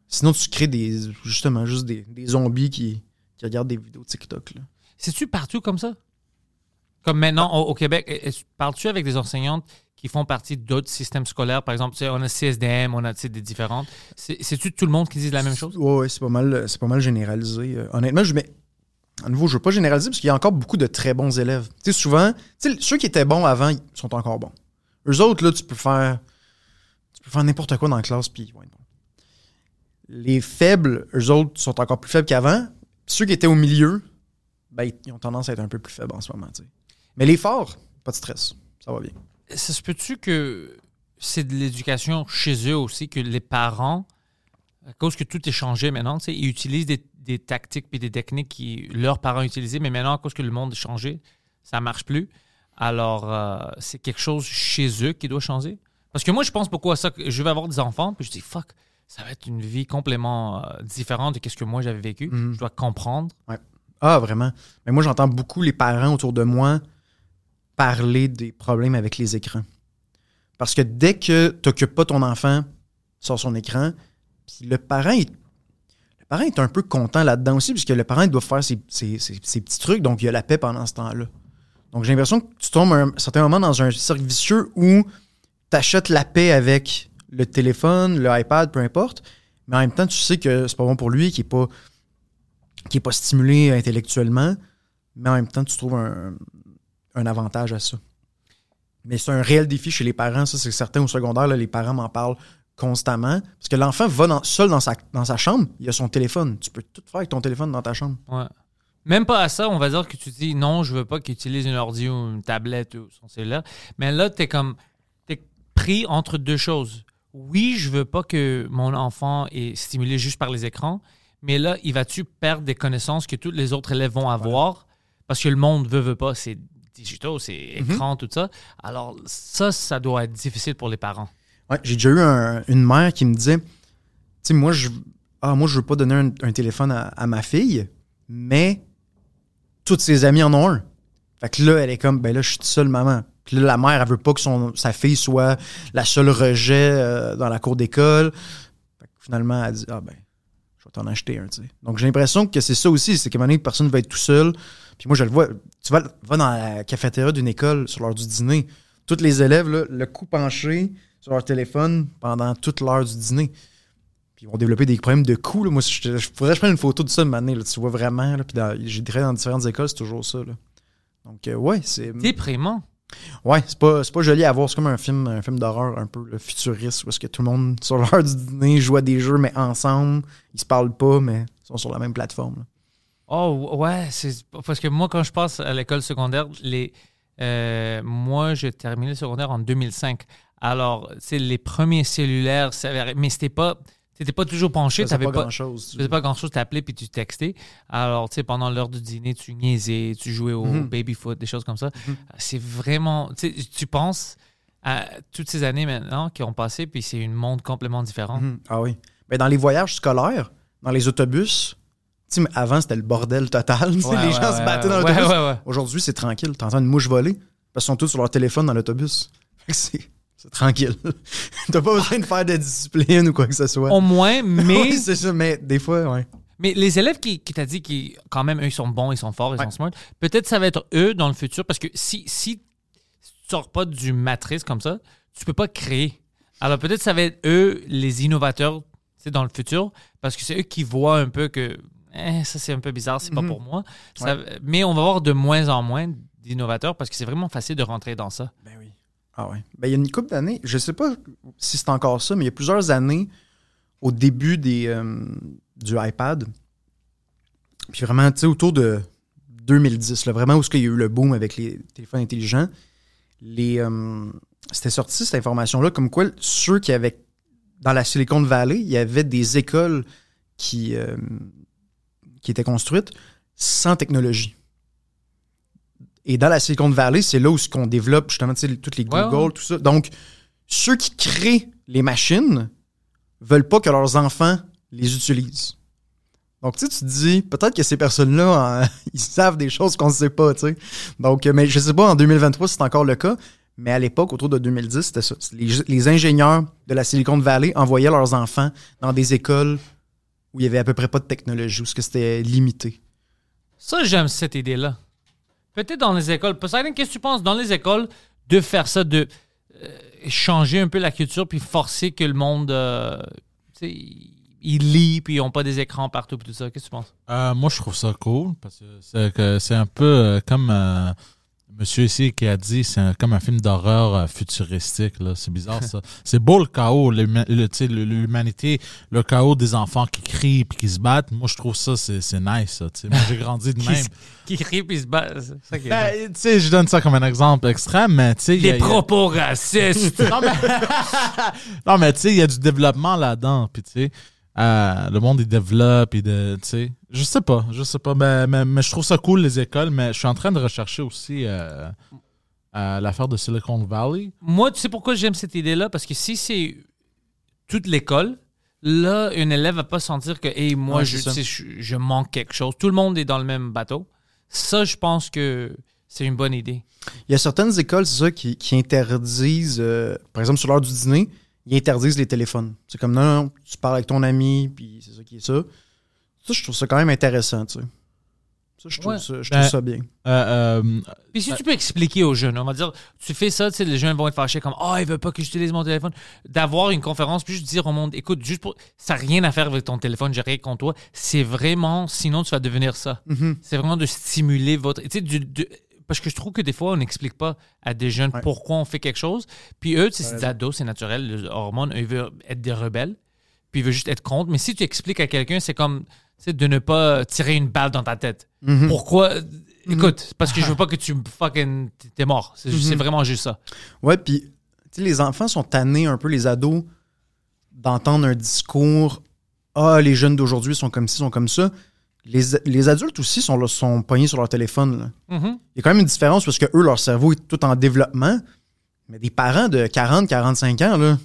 Sinon, tu crées des, justement juste des, des zombies qui, qui regardent des vidéos TikTok. C'est-tu partout comme ça? Comme maintenant au, au Québec, est- parles-tu avec des enseignantes qui font partie d'autres systèmes scolaires? Par exemple, tu sais, on a CSDM, on a tu sais, des différentes. C'est- C'est-tu tout le monde qui dit la même chose? Ouais, c'est pas mal, pas mal généralisé. Euh, honnêtement, je mets. À nouveau, je veux pas généraliser parce qu'il y a encore beaucoup de très bons élèves. Tu sais, souvent, tu sais, ceux qui étaient bons avant, ils sont encore bons. Eux autres, là, tu peux faire. Tu peux faire n'importe quoi dans la classe, puis ils vont être. Les faibles, eux autres, sont encore plus faibles qu'avant. Ceux qui étaient au milieu, ben, ils ont tendance à être un peu plus faibles en ce moment. Mais les forts, pas de stress. Ça va bien. Ça se peut-tu que c'est de l'éducation chez eux aussi, que les parents, à cause que tout est changé maintenant, ils utilisent des, tactiques et des techniques que leurs parents utilisaient, mais maintenant, à cause que le monde est changé, ça marche plus. Alors, euh, c'est quelque chose chez eux qui doit changer? Parce que moi, je pense beaucoup à ça. Je vais avoir des enfants, puis je dis, fuck, ça va être une vie complètement euh, différente de ce que moi j'avais vécu. Mhm. Je dois comprendre. Ah, vraiment. Mais moi, j'entends beaucoup les parents autour de moi parler des problèmes avec les écrans. Parce que dès que tu n'occupes pas ton enfant sur son écran, puis le parent, il- le parent est un peu content là-dedans aussi, puisque le parent doit faire ses, ses- ses- ses petits trucs, donc il y a la paix pendant ce temps-là. Donc j'ai l'impression que tu tombes à un certain moment dans un cercle vicieux où tu achètes la paix avec le téléphone, le iPad, peu importe, mais en même temps, tu sais que c'est pas bon pour lui, qu'il n'est pas qui n'est pas stimulé intellectuellement, mais en même temps, tu trouves un, un avantage à ça. Mais c'est un réel défi chez les parents, ça, c'est certain au secondaire, là, les parents m'en parlent constamment. Parce que l'enfant va seul dans sa, dans sa chambre, il a son téléphone. Tu peux tout faire avec ton téléphone dans ta chambre. Ouais. Même pas à ça, on va dire que tu dis non, je veux pas qu'il utilise une ordi ou une tablette ou son cellulaire. Mais là, tu es comme. Tu pris entre deux choses. Oui, je veux pas que mon enfant est stimulé juste par les écrans, mais là, il va-tu perdre des connaissances que tous les autres élèves vont avoir? Parce que le monde veut, veut pas, c'est digital, c'est écran, tout ça. Alors, ça, ça doit être difficile pour les parents. Ouais, j'ai déjà eu un- une mère qui me disait, tu sais, moi, je ah, moi, je veux pas donner un, un téléphone à, à ma fille, mais toutes ses amies en ont un. Fait que là, elle est comme, ben là, je suis seule maman. Puis là, la mère, elle veut pas que son, sa fille soit la seule rejet euh, dans la cour d'école. Finalement, elle dit, ah ben, je vais t'en acheter un, tu sais. Donc, j'ai l'impression que c'est ça aussi, c'est qu'à un moment donné, personne ne va être tout seul. Puis moi, je le vois, tu vas, vas dans la cafétéria d'une école sur l'heure du dîner, tous les élèves, le cou penché sur leur téléphone pendant toute l'heure du dîner. Puis ils vont développer des problèmes de cou. Moi, je, je pourrais prendre une photo de ça de là, tu vois vraiment. Là, puis j'ai dans différentes écoles, c'est toujours ça. là. Donc, euh, ouais, c'est. Déprimant. Ouais, c'est pas, pas joli à voir. C'est comme un film, un film d'horreur un peu futuriste, où est-ce que tout le monde, sur l'heure du dîner, joue à des jeux, mais ensemble. Ils se parlent pas, mais ils sont sur la même plateforme. Oh, ouais, c'est parce que moi, quand je passe à l'école secondaire, les, euh, moi, j'ai terminé le secondaire en 2005. Alors, c'est les premiers cellulaires, mais c'était pas, t'étais pas toujours penché, t'avais pas pas, grand-chose. tu faisais pas grand-chose, t'appelais puis tu textais. Alors, tu sais, pendant l'heure du dîner, tu niaisais, tu jouais au Mhm. baby-foot, des choses comme ça. Mhm. C'est vraiment, tu tu penses à toutes ces années maintenant qui ont passé, puis c'est une monde complètement différent. Mhm. Ah oui. Ben, dans les voyages scolaires, dans les autobus, tu sais, mais avant, c'était le bordel total. Tu Ouais, les ouais, gens se battaient dans l'autobus. Aujourd'hui, c'est tranquille. T'entends une mouche voler parce qu'ils sont tous sur leur téléphone dans l'autobus. Fait que C'est c'est tranquille. T'as pas besoin de faire de discipline ou quoi que ce soit. Au moins, mais Oui, c'est ça, mais des fois, ouais. Mais les élèves qui, qui t'a dit qui quand même, eux, ils sont bons, ils sont forts, ils Ouais. sont smart, peut-être ça va être eux dans le futur parce que si, si tu sors pas du matrice comme ça, tu peux pas créer. Alors peut-être ça va être eux les innovateurs c'est dans le futur parce que c'est eux qui voient un peu que Eh, ça c'est un peu bizarre, c'est pas Mhm. pour moi. Ça- Mais on va avoir de moins en moins d'innovateurs parce que c'est vraiment facile de rentrer dans ça. Ben oui. Ah ouais. Ben, il y a une couple d'années, je sais pas si c'est encore ça, mais il y a plusieurs années, au début des, euh, du iPad, puis vraiment, tu sais, autour de 2010, là, vraiment où il y a eu le boom avec les téléphones intelligents, les, euh, c'était sorti cette information-là, comme quoi ceux qui avaient, dans la Silicon Valley, il y avait des écoles qui, euh, qui étaient construites sans technologie. Et dans la Silicon Valley, c'est là où ce qu'on développe justement toutes les Google, ouais. tout ça. Donc, ceux qui créent les machines veulent pas que leurs enfants les utilisent. Donc, tu sais, tu te dis, peut-être que ces personnes-là, hein, ils savent des choses qu'on ne sait pas, tu sais. Donc, euh, mais je sais pas, en 2023, si c'est encore le cas, mais à l'époque, autour de 2010, c'était ça. Les, les ingénieurs de la Silicon Valley envoyaient leurs enfants dans des écoles où il y avait à peu près pas de technologie, où c'était limité. Ça, j'aime cette idée-là. Peut-être dans les écoles. Poseidon, qu'est-ce que tu penses dans les écoles de faire ça, de euh, changer un peu la culture puis forcer que le monde, euh, tu sais, il lit puis ils n'ont pas des écrans partout puis tout ça? Qu'est-ce que tu penses? Euh, moi, je trouve ça cool parce que c'est, un peu comme monsieur ici qui a dit c'est comme un film d'horreur euh, futuristique. là. C'est bizarre ça. c'est beau le chaos, le- le- l'humanité, le chaos des enfants qui crient puis qui se battent. Moi, je trouve ça, c'est c'est nice. ça. Moi, j'ai grandi de Qui, même. qui crie puis se bat. c'est ça qui est Ben, tu sais, je donne ça comme un exemple extrême, mais tu sais. il y a- il propos racistes. non, mais, tu sais, il y a du développement là-dedans. Puis, tu sais, euh, le monde, il développe. Et de, tu sais, je sais pas, je sais pas. Mais, mais, mais je trouve ça cool, les écoles. Mais je suis en train de rechercher aussi euh, euh, l'affaire de Silicon Valley. Moi, tu sais pourquoi j'aime cette idée-là? Parce que si c'est toute l'école, là, un élève va pas sentir que, hey, moi, Ouais, je, je, je manque quelque chose. Tout le monde est dans le même bateau. Ça, je pense que c'est une bonne idée. Il y a certaines écoles, c'est ça, qui, qui interdisent, euh, par exemple, sur l'heure du dîner, ils interdisent les téléphones. C'est comme, non, non, tu parles avec ton ami, puis c'est ça qui est ça. Ça, je trouve ça quand même intéressant, tu sais. Ça, je trouve, Ouais. ça, je Ben, ça bien. Euh, euh, Puis si tu peux expliquer aux jeunes, on va dire, tu fais ça, tu sais, les jeunes vont être fâchés comme, ah, il veut pas que j'utilise mon téléphone. D'avoir une conférence, puis juste dire au monde, écoute, juste pour, ça n'a rien à faire avec ton téléphone, j'ai rien contre toi. C'est vraiment, sinon tu vas devenir ça. Mhm. C'est vraiment de stimuler votre. Tu sais, du- du- parce que je trouve que des fois, on n'explique pas à des jeunes Ouais. pourquoi on fait quelque chose. Puis eux, tu sais, c'est des ados, c'est naturel, les hormones, eux, ils veulent être des rebelles. Puis ils veulent juste être contre. Mais si tu expliques à quelqu'un, c'est comme sais, de ne pas tirer une balle dans ta tête. Mhm. Pourquoi? Écoute, parce que je veux pas que tu fucking. T'es mort. C'est Mhm. c'est vraiment juste ça. Ouais, puis tu sais, les enfants sont tannés un peu, les ados, d'entendre un discours Ah, les jeunes d'aujourd'hui sont comme ci, sont comme ça. Les, les adultes aussi sont, là, sont pognés sur leur téléphone. là. Mhm. Il y a quand même une différence parce que eux, leur cerveau est tout en développement. Mais des parents de 40, 45 ans, là,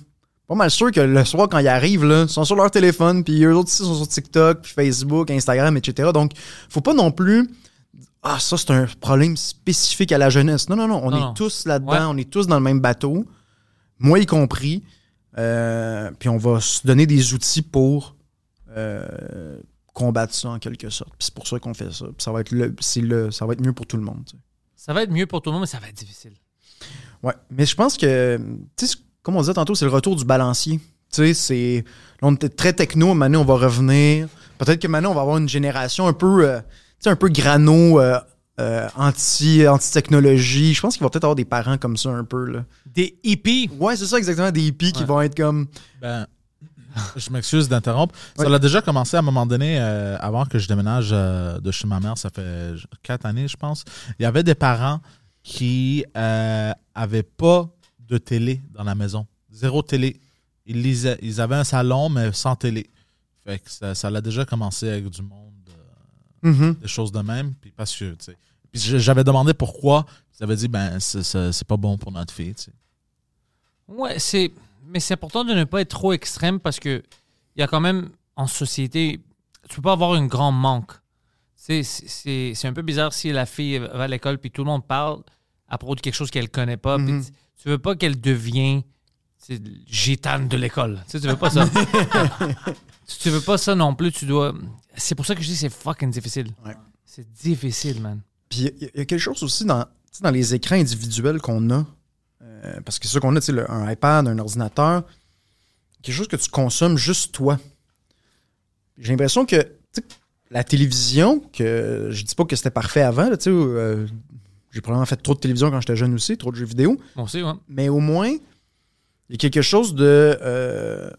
pas mal sûr que le soir, quand ils arrivent, là, sont sur leur téléphone, puis eux autres aussi sont sur TikTok, puis Facebook, Instagram, etc. Donc, faut pas non plus. Ah, ça, c'est un problème spécifique à la jeunesse. Non, non, non. On Non, est non. tous là-dedans. Ouais. On est tous dans le même bateau. Moi y compris. Euh, puis on va se donner des outils pour euh, combattre ça en quelque sorte. Puis c'est pour ça qu'on fait ça. Puis ça va être le, c'est le, ça va être mieux pour tout le monde. tu sais. Ça va être mieux pour tout le monde, mais ça va être difficile. Ouais, mais je pense que, tu sais, comme on disait tantôt, c'est le retour du balancier. Tu sais, c'est. Là, on était très techno, maintenant, on va revenir. Peut-être que maintenant, on va avoir une génération un peu, euh, tu sais, un peu grano, euh, euh, anti, anti-technologie. Je pense qu'il va peut-être avoir des parents comme ça un peu, là. Des hippies? Ouais, c'est ça, exactement, des hippies qui vont être comme. Ben, je m'excuse d'interrompre. Ça Ouais. a déjà commencé à un moment donné, euh, avant que je déménage euh, de chez ma mère, ça fait quatre années, je pense. Il y avait des parents qui euh, avaient pas de télé dans la maison. Zéro télé. Ils, lisaient, ils avaient un salon, mais sans télé. Fait que ça, ça l'a déjà commencé avec du monde, euh, Mhm. des choses de même. Puis parce que, tu sais. Puis j'avais demandé pourquoi. Ils avaient dit, ben, c'est- pas bon pour notre fille, tu sais. Ouais, c'est. Mais c'est important de ne pas être trop extrême parce que il y a quand même en société, tu peux pas avoir un grand manque. C'est- C'est c'est- c'est un peu bizarre si la fille va à l'école puis tout le monde parle à propos de quelque chose qu'elle connaît pas. puis Mhm. Tu- veux pas qu'elle devienne gitane de l'école. Tu, sais, tu veux pas ça. tu, tu veux pas ça non plus. Tu dois. C'est pour ça que je dis que c'est fucking difficile. Ouais. C'est difficile, man. Puis il y, a- il y a quelque chose aussi dans, dans les écrans individuels qu'on a. euh, parce que c'est sûr qu'on a le- un iPad, un ordinateur. Quelque chose que tu consommes juste toi. J'ai l'impression que la télévision, que je dis pas que c'était parfait avant, là, tu sais, euh, j'ai probablement fait trop de télévision quand j'étais jeune aussi, trop de jeux vidéo, Bon, c'est ouais. mais au moins, il y a quelque chose de. euh,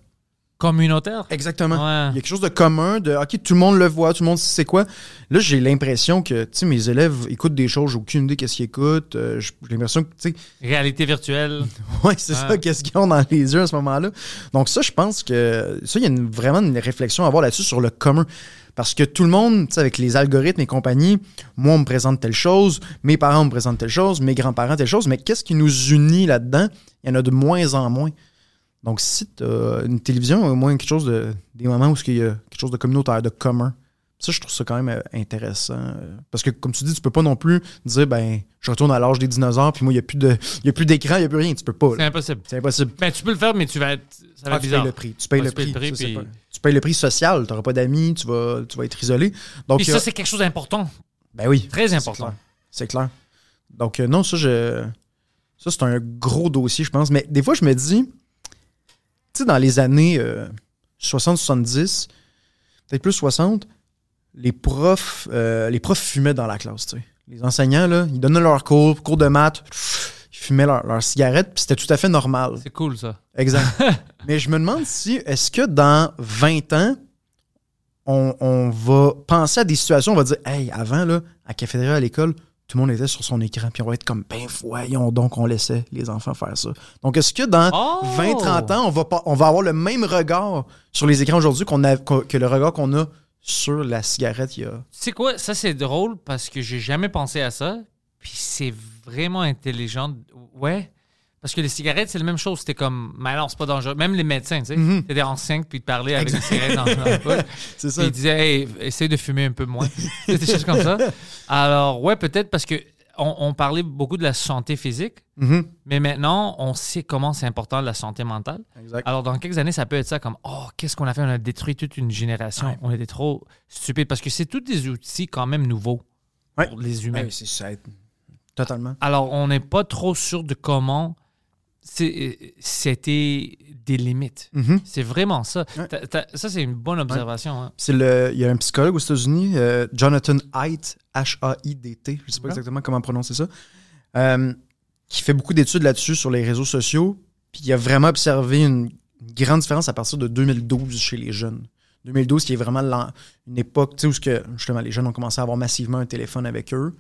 communautaire. exactement. Ouais. Il y a quelque chose de commun, de OK, tout le monde le voit, tout le monde sait c'est quoi. Là, j'ai l'impression que tu sais, mes élèves écoutent des choses, j'ai aucune idée qu'est-ce qu'ils écoutent. Euh, j'ai l'impression que, tu sais, Réalité virtuelle. ouais, c'est ça, qu'est-ce qu'ils ont dans les yeux à ce moment-là. Donc, ça, je pense que ça, il y a une- vraiment une réflexion à avoir là-dessus sur le commun. Parce que tout le monde, avec les algorithmes et compagnie, moi, on me présente telle chose, mes parents me présentent telle chose, mes grands-parents telle chose, mais qu'est-ce qui nous unit là-dedans? Il y en a de moins en moins. Donc, si tu as une télévision, au moins quelque chose de, des moments où il y a quelque chose de communautaire, de commun. Ça, je trouve ça quand même euh, intéressant. euh, Parce que, comme tu dis, tu peux pas non plus dire, ben, je retourne à l'âge des dinosaures, puis moi, il n'y a plus de- il y a plus d'écran, il n'y a plus rien. Tu peux pas. C'est impossible. C'est impossible. Ben, tu peux le faire, mais tu vas être. Ça va Ah, être tu bizarre. payes le prix. Tu payes Ouais, le tu payes prix. le prix, Ça, c'est puis- pas- Tu payes le prix social. Tu n'auras pas d'amis, tu vas, tu vas être isolé. Donc, Puis euh, ça, c'est quelque chose d'important. ben oui. Très c'est important. clair. C'est clair. Donc, euh, non, ça, je. Ça, c'est un gros dossier, je pense. Mais des fois, je me dis, tu sais, dans les années euh, 60-70, peut-être plus 60, les profs, euh, les profs fumaient dans la classe, tu sais. les enseignants, là, ils donnaient leur cours, cours de maths, ils fumaient leur, leur cigarette, puis c'était tout à fait normal. C'est cool, ça. Exact. Mais je me demande si, est-ce que dans 20 ans, on, on va penser à des situations, on va dire, hey, avant, là, à cafétéria, à l'école, tout le monde était sur son écran, puis on va être comme, ben voyons donc, on laissait les enfants faire ça. Donc, est-ce que dans Oh! 20-30 ans, on va, pas, on va avoir le même regard sur les écrans aujourd'hui qu'on a, que le regard qu'on a sur la cigarette il y a. Tu sais quoi, ça c'est drôle parce que j'ai jamais pensé à ça. Puis c'est vraiment intelligent. Ouais. Parce que les cigarettes, c'est la même chose. C'était comme, mais non, c'est pas dangereux. Même les médecins, tu sais, Mhm. t'étais enceinte puis te parlaient avec des cigarettes dans bouche. C'est ça. Puis ils disaient, hey, essaye de fumer un peu moins. des choses comme ça. Alors, ouais, peut-être parce que on, on parlait beaucoup de la santé physique, Mhm. mais maintenant, on sait comment c'est important la santé mentale. Exact. Alors, dans quelques années, ça peut être ça comme Oh, qu'est-ce qu'on a fait? On a détruit toute une génération. Ouais. On était trop stupides parce que c'est tous des outils quand même nouveaux Ouais. pour les humains. Ouais, c'est ça. Totalement. Alors, on n'est pas trop sûr de comment c'était des limites. Mhm. C'est vraiment ça. Ouais. Ça, c'est une bonne observation. hein. C'est le, il y a un psychologue aux États-Unis, euh, Jonathan Haidt, H-A-I-D-T, je sais pas Ok. exactement comment prononcer ça, euh, qui fait beaucoup d'études là-dessus sur les réseaux sociaux. Puis il a vraiment observé une, grande différence à partir de 2012 chez les jeunes. 2012, qui est vraiment une époque où que, justement les jeunes ont commencé à avoir massivement un téléphone avec eux.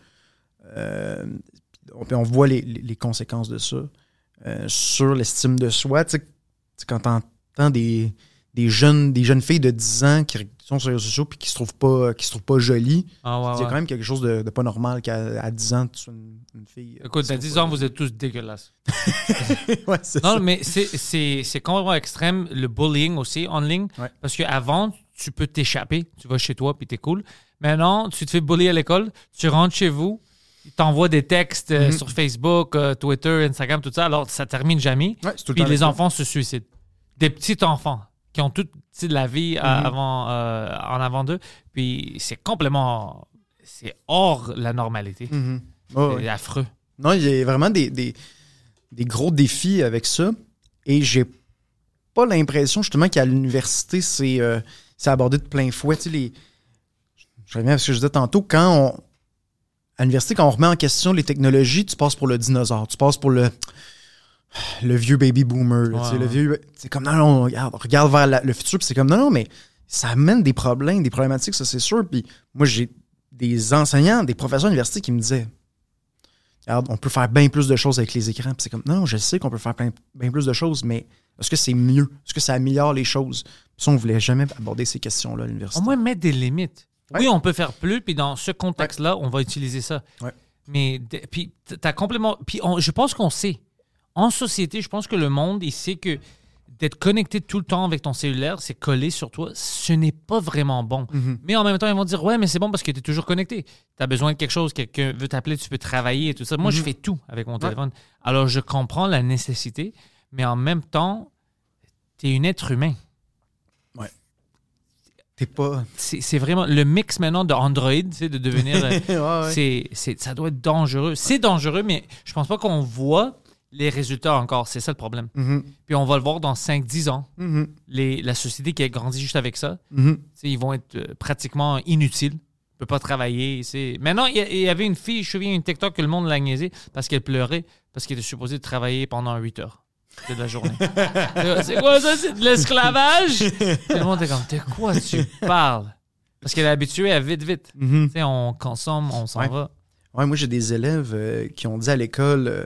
Euh, on, on voit les- les conséquences de ça euh, sur l'estime de soi. Tu sais, quand t'entends des, des jeunes, des jeunes filles de 10 ans qui sont sur les réseaux sociaux puis qui se trouvent pas, qui se trouvent pas jolies, Ah, ouais, il y a quand même quelque chose de, de pas normal qu'à à 10 ans, tu sois une, une fille. euh, Écoute, à se 10 trouve ans, vous êtes tous dégueulasses. ouais, Non, ça. mais c'est- complètement extrême, le bullying aussi en ligne. Ouais. Parce qu'avant, tu peux t'échapper, tu vas chez toi, puis t'es cool. Maintenant, tu te fais bully à l'école, tu rentres chez vous, ils t'envoient des textes euh, Mhm. sur Facebook, euh, Twitter, Instagram, tout ça. Alors, ça termine jamais. Ouais, tout le Puis les enfants se suicident. Des petits enfants qui ont toute la vie euh, Mhm. avant, en avant d'eux. Puis c'est complètement... C'est hors la normalité. Mhm. C'est affreux. Non, il y a vraiment des, des, des gros défis avec ça. Et j'ai pas l'impression, justement, qu'à l'université, c'est euh, abordé de plein fouet. Tu sais, les... Je reviens à ce que je disais tantôt. Quand on. À l'université, quand on remet en question les technologies, tu passes pour le dinosaure. Tu passes pour le. Le vieux baby boomer. là, tu sais, Ouais, le vieux. C'est comme non, non, regarde, regarde vers la- le futur. Puis c'est comme non, non, mais ça amène des problèmes, des problématiques, ça c'est sûr. Puis moi, j'ai des enseignants, des professeurs d'université qui me disaient Regarde, on peut faire bien plus de choses avec les écrans. Puis c'est comme, non, je sais qu'on peut faire bien plus de choses, mais est-ce que c'est mieux? Est-ce que ça améliore les choses? Puis ça, on voulait jamais aborder ces questions-là à Au l'université. moins mettre des limites. Oui, on peut faire plus, puis dans ce contexte-là, on va utiliser ça. Mais puis t'as complètement. Puis on- je pense qu'on sait. En société, je pense que le monde, il sait que d'être connecté tout le temps avec ton cellulaire, c'est collé sur toi, ce n'est pas vraiment bon. Mhm. Mais en même temps, ils vont dire Ouais, mais c'est bon parce que tu es toujours connecté. Tu as besoin de quelque chose, quelqu'un veut t'appeler, tu peux travailler et tout ça. Moi, je Mhm. fais tout avec mon téléphone. Alors, je comprends la nécessité, mais en même temps, tu es un être humain. T'es pas. C'est vraiment le mix maintenant de Android, tu sais, de devenir. euh, Ouais, ouais. c'est, c'est- ça doit être dangereux. C'est dangereux, mais je pense pas qu'on voit les résultats encore. C'est ça le problème. Mhm. Puis on va le voir dans 5-10 ans. Mhm. Les, la société qui a grandi juste avec ça, Mhm. sais, ils vont être euh, pratiquement inutiles. ne peut pas travailler. Maintenant, il y, avait une fille, je me souviens, une TikTok que le monde l'a niaisé parce qu'elle pleurait parce qu'elle était supposée travailler pendant 8 heures de la journée. c'est quoi ça? C'est de l'esclavage? Tout le monde est comme, de quoi tu parles? Parce qu'elle est habituée à vite, vite. Tu sais, on consomme, on s'en Ouais. va. Ouais, moi, j'ai des élèves euh, qui ont dit à l'école, euh,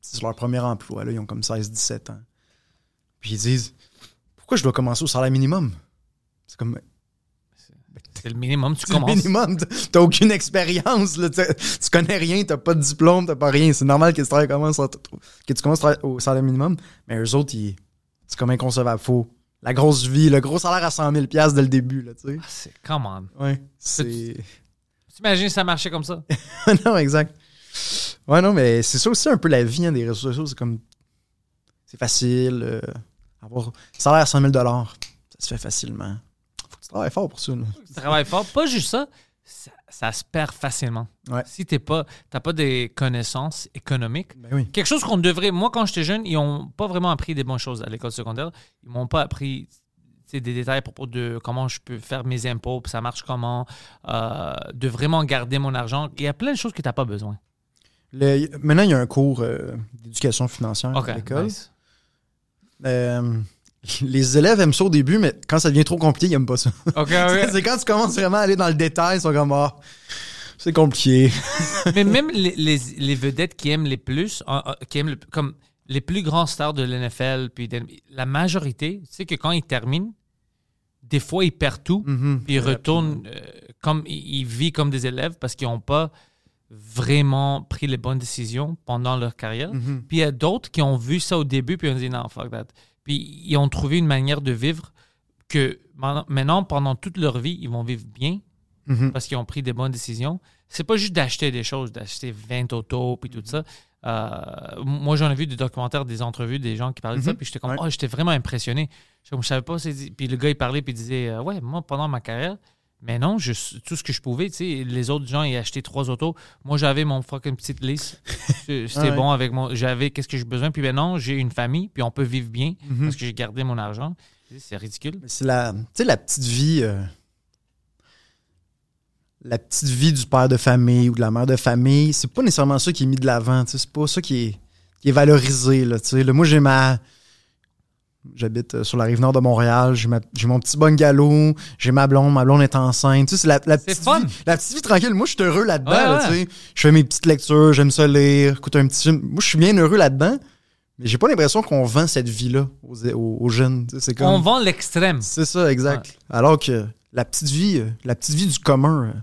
c'est leur premier emploi, là, ils ont comme 16-17 ans. Puis ils disent, pourquoi je dois commencer au salaire minimum? C'est comme, C'est le minimum, tu c'est le commences. minimum, t'as aucune expérience, tu connais rien, t'as pas de diplôme, t'as pas rien. C'est normal que tu, travailles commences que tu commences au salaire minimum, mais eux autres, c'est comme inconcevable. Faut la grosse vie, le gros salaire à 100 000 piastres dès le début, là, tu sais. Ah, C'est, come on. Ouais, c'est... T'imagines si ça marchait comme ça? non, exact. Ouais, non, mais c'est ça aussi un peu la vie hein, des réseaux sociaux. C'est comme. C'est facile. euh, avoir. Salaire à 100 000 ça se fait facilement. Tu travailles fort pour ça. là. Tu travailles fort. Pas juste ça, ça, ça se perd facilement. Ouais. Si t'es pas, t'as pas des connaissances économiques, Ben oui. quelque chose qu'on devrait. Moi, quand j'étais jeune, ils ont pas vraiment appris des bonnes choses à l'école secondaire. Ils m'ont pas appris. des détails à propos de comment je peux faire mes impôts, puis ça marche comment, euh, de vraiment garder mon argent. Il y a plein de choses que tu n'as pas besoin. Le- maintenant, il y a un cours euh, d'éducation financière à l'école. nice. Euh, les élèves aiment ça au début, mais quand ça devient trop compliqué, ils n'aiment pas ça. OK, OK. c'est quand tu commences vraiment à aller dans le détail, ils sont comme Ah, c'est compliqué. Mais même les, les- les vedettes qui aiment les plus, qui aiment le- comme les plus grands stars de l'NFL, puis de- la majorité, tu sais que quand ils terminent, des fois ils perdent tout, Mhm. puis ils retournent euh, comme ils, ils vivent comme des élèves parce qu'ils n'ont pas vraiment pris les bonnes décisions pendant leur carrière. Mhm. Puis il y a d'autres qui ont vu ça au début, puis ils ont dit non, fuck that. Puis ils ont trouvé une manière de vivre que maintenant- pendant toute leur vie, ils vont vivre bien Mhm. parce qu'ils ont pris des bonnes décisions. C'est pas juste d'acheter des choses, d'acheter 20 autos puis tout ça. Euh, moi, j'en ai vu des documentaires, des entrevues, des gens qui parlaient de ça, Mhm. puis j'étais comme, Ouais. oh, j'étais vraiment impressionné. Je, je savais pas, puis le gars, il parlait, puis il disait, euh, ouais, moi, pendant ma carrière, mais non, je, tout ce que je pouvais, tu sais, les autres gens, ils achetaient trois autos. Moi, j'avais mon fucking petite liste. C'était Ouais. bon avec moi. J'avais qu'est-ce que j'ai besoin, puis maintenant, j'ai une famille, puis on peut vivre bien Mhm. parce que j'ai gardé mon argent. C'est ridicule. C'est la, la petite vie. euh, la petite vie du père de famille ou de la mère de famille, c'est pas nécessairement ça qui est mis de l'avant. C'est pas ça qui est, qui est valorisé. Là, moi, j'ai ma. J'habite euh, sur la rive nord de Montréal. J'ai, ma- j'ai mon petit bungalow. J'ai ma blonde. Ma blonde est enceinte. Tu sais, c'est la, la C'est petite fun. Vie, la petite vie tranquille. Moi, je suis heureux là-dedans. Ouais, là, ouais. tu sais. Je fais mes petites lectures. J'aime ça lire. Écoute un petit film. Moi, je suis bien heureux là-dedans. Mais j'ai pas l'impression qu'on vend cette vie-là aux, aux- aux jeunes. tu sais, C'est comme... On vend l'extrême. C'est ça, exact. Alors que la petite vie, euh, la petite vie du commun, euh,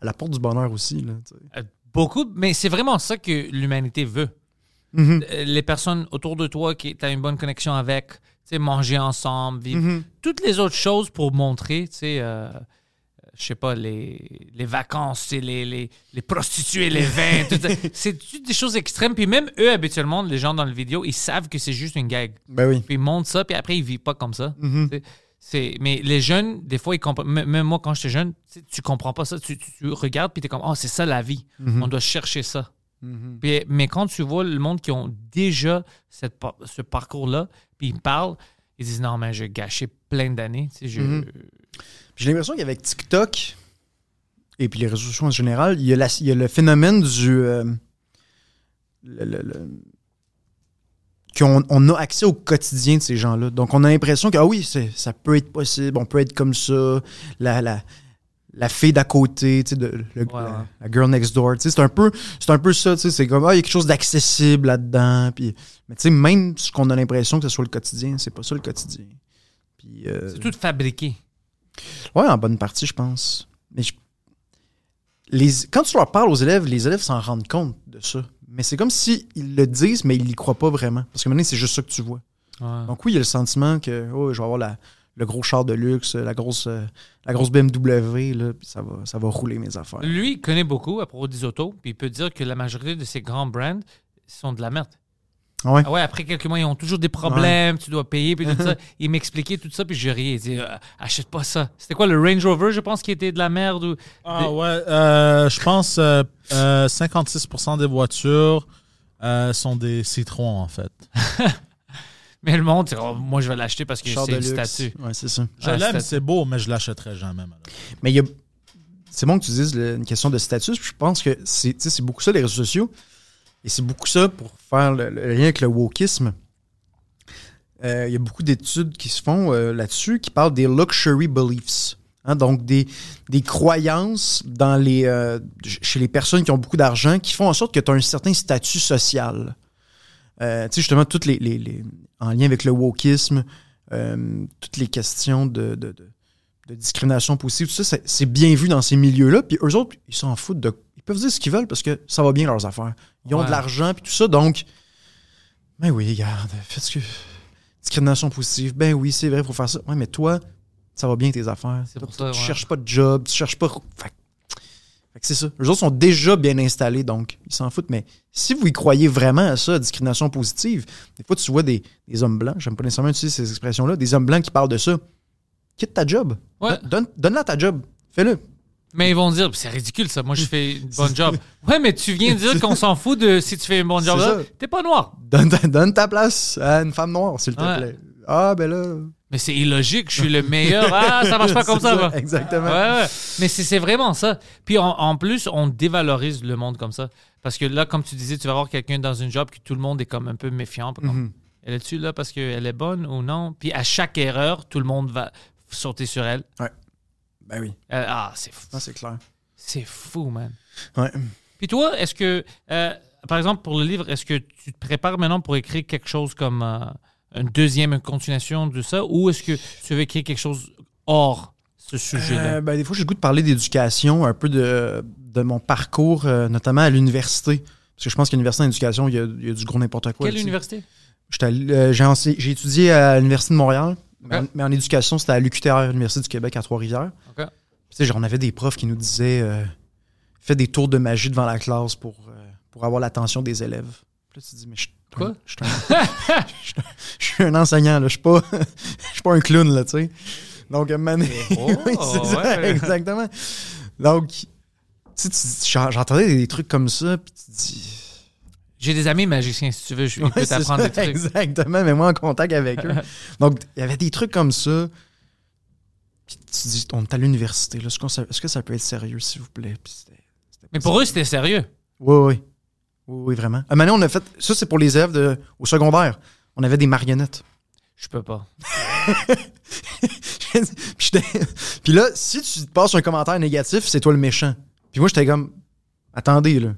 elle apporte du bonheur aussi. Là. Euh, Beaucoup, mais c'est vraiment ça que l'humanité veut. Mhm. Euh, Les personnes autour de toi qui tu as une bonne connexion avec, manger ensemble, vivre. Mhm. Toutes les autres choses pour montrer, tu sais, euh, je sais pas, les, les vacances, les, les, les prostituées, les vins, tout ça. c'est toutes des choses extrêmes. Puis même eux, habituellement, les gens dans le vidéo, ils savent que c'est juste une gag. Ben oui. Puis ils montrent ça, puis après, ils vivent pas comme ça. Mhm. C'est, mais les jeunes, des fois, ils comprennent. Même moi, quand j'étais jeune, tu comprends pas ça. Tu, tu- tu regardes, puis tu es comme, oh, c'est ça la vie. Mhm. On doit chercher ça. Mhm. Puis- mais quand tu vois le monde qui ont déjà cette, ce parcours-là, puis ils parlent, ils disent, non, mais j'ai gâché plein d'années. Tu sais, Mhm. J'ai l'impression qu'avec TikTok et puis les réseaux sociaux en général, il y a, la- il y a le phénomène du. euh, le- le- le- qu'on on a accès au quotidien de ces gens-là. Donc, on a l'impression que, ah oui, c'est- ça peut être possible, on peut être comme ça. La, la, la fille d'à côté, tu sais, de, le- Ouais, la, ouais. la girl next door, tu sais, c'est un peu, c'est un peu ça, tu sais, c'est comme, ah, il y a quelque chose d'accessible là-dedans. Puis, mais tu sais, même ce qu'on a l'impression que ce soit le quotidien, c'est pas ça le quotidien. Puis, euh, c'est tout fabriqué. Ouais, en bonne partie, je pense. Mais je- les... quand tu leur parles aux élèves, les élèves s'en rendent compte de ça. Mais c'est comme s'ils le disent, mais ils n'y croient pas vraiment. Parce que maintenant, c'est juste ça que tu vois. Ouais. Donc oui, il y a le sentiment que oh, je vais avoir la- le gros char de luxe, la grosse, euh, la grosse BMW, là, puis ça va, ça va rouler mes affaires. Lui, il connaît beaucoup à propos des autos, puis il peut dire que la majorité de ces grands brands sont de la merde. Ah ouais? Ah ouais, après quelques mois, ils ont toujours des problèmes, tu dois payer, puis tout ça. Il m'expliquait tout ça, puis je riais. Il disait, Euh, achète pas ça. C'était quoi, le Range Rover, je pense, qui était de la merde ou... Ah Des- ouais, euh, je pense euh, euh, 56% des voitures euh, sont des citrons en fait. Mais le monde, Oh, moi, je vais l'acheter parce que c'est luxe. statut. Ouais, c'est ça. Je Ah, l'aime, c'est beau, mais je l'achèterai jamais. malheureusement. Mais il y a... c'est bon que tu dises le- une question de statut. puis Je pense que c'est beaucoup ça, les réseaux sociaux. Et c'est beaucoup ça pour faire le, le lien avec le wokisme. Euh, Il y a beaucoup d'études qui se font euh, là-dessus qui parlent des luxury beliefs. Hein, donc, des, des croyances dans les, euh, chez les personnes qui ont beaucoup d'argent qui font en sorte que tu as un certain statut social. Euh, tu sais, justement, toutes les, les- les- en lien avec le wokisme, euh, toutes les questions de, de- de- de discrimination positive, tout ça, c'est- bien vu dans ces milieux-là. Puis eux autres, ils s'en foutent de. Ils peuvent dire ce qu'ils veulent parce que ça va bien leurs affaires. Ils ont Ouais. de l'argent, puis tout ça. Donc, ben oui, regarde, faites ce que. Discrimination positive, ben oui, c'est vrai, faut faire ça. Ouais, mais toi, ça va bien tes affaires. C'est pour ça, tu ouais. cherches pas de job, tu cherches pas. Fait, c'est ça. Eux autres sont déjà bien installés, donc ils s'en foutent. Mais si vous y croyez vraiment à ça, discrimination positive, des fois, tu vois des, des hommes blancs, j'aime pas nécessairement utiliser ces expressions-là, des hommes blancs qui parlent de ça. Quitte ta job. Ouais. Donne- Donne-la ta job. Fais-le. Mais ils vont dire, c'est ridicule ça, moi je fais une bonne job. Ouais, mais tu viens de dire qu'on s'en fout de si tu fais un bon job là. T'es pas noir. Donne ta, donne ta place à une femme noire, s'il te Ouais. plaît. Ah, ben là. Mais c'est illogique, je suis le meilleur. Ah, ça marche pas comme ça. Exactement. Ouais, ouais. Mais c'est vraiment ça. Puis en, en plus, on dévalorise le monde comme ça. Parce que là, comme tu disais, tu vas voir quelqu'un dans une job que tout le monde est comme un peu méfiant. Comme, Mhm. Elle est-tu là parce qu'elle est bonne ou non? Puis à chaque erreur, tout le monde va sauter sur elle. Ben oui, Euh, ah, c'est fou. c'est clair. C'est fou, man. Ouais. Puis toi, est-ce que, euh, par exemple, pour le livre, est-ce que tu te prépares maintenant pour écrire quelque chose comme euh, une deuxième continuation de ça ou est-ce que tu veux écrire quelque chose hors ce sujet-là? Euh, ben, des fois, j'ai le goût de parler d'éducation, un peu de, de mon parcours, euh, notamment à l'université. Parce que je pense qu'à l'université en éducation, il y a, il y a du gros n'importe quoi. Quelle université? Euh, J'ai étudié à l'Université de Montréal, mais, mais en éducation, c'était à l'UQTR, l'Université du Québec à Trois-Rivières. OK. Puis, Tu sais, genre, on avait des profs qui nous disaient euh, fais des tours de magie devant la classe pour, pour avoir l'attention des élèves. Puis là, tu te dis mais je Quoi? je suis un, enseignant, là. Je suis pas, je suis pas un clown, là, tu sais. Donc, donné- Oh, c'est ouais. exactement. Donc, tu sais, j'entendais des trucs comme ça, puis tu dis. J'ai des amis magiciens, si tu veux, je Ouais, peux t'apprendre des trucs. Exactement, mais moi en contact avec eux. Donc, il y avait des trucs comme ça. Puis tu te dis, on est à l'université, là. Est-ce que ça peut être sérieux, s'il vous plaît? Puis Mais pour eux, c'était sérieux. Oui, oui. Oui, oui, vraiment. À un moment donné, on a fait. Ça, c'est pour les élèves de, au secondaire. On avait des marionnettes. Je peux pas. Puis là, si tu te passes un commentaire négatif, c'est toi le méchant. Puis moi, j'étais comme, attendez, là.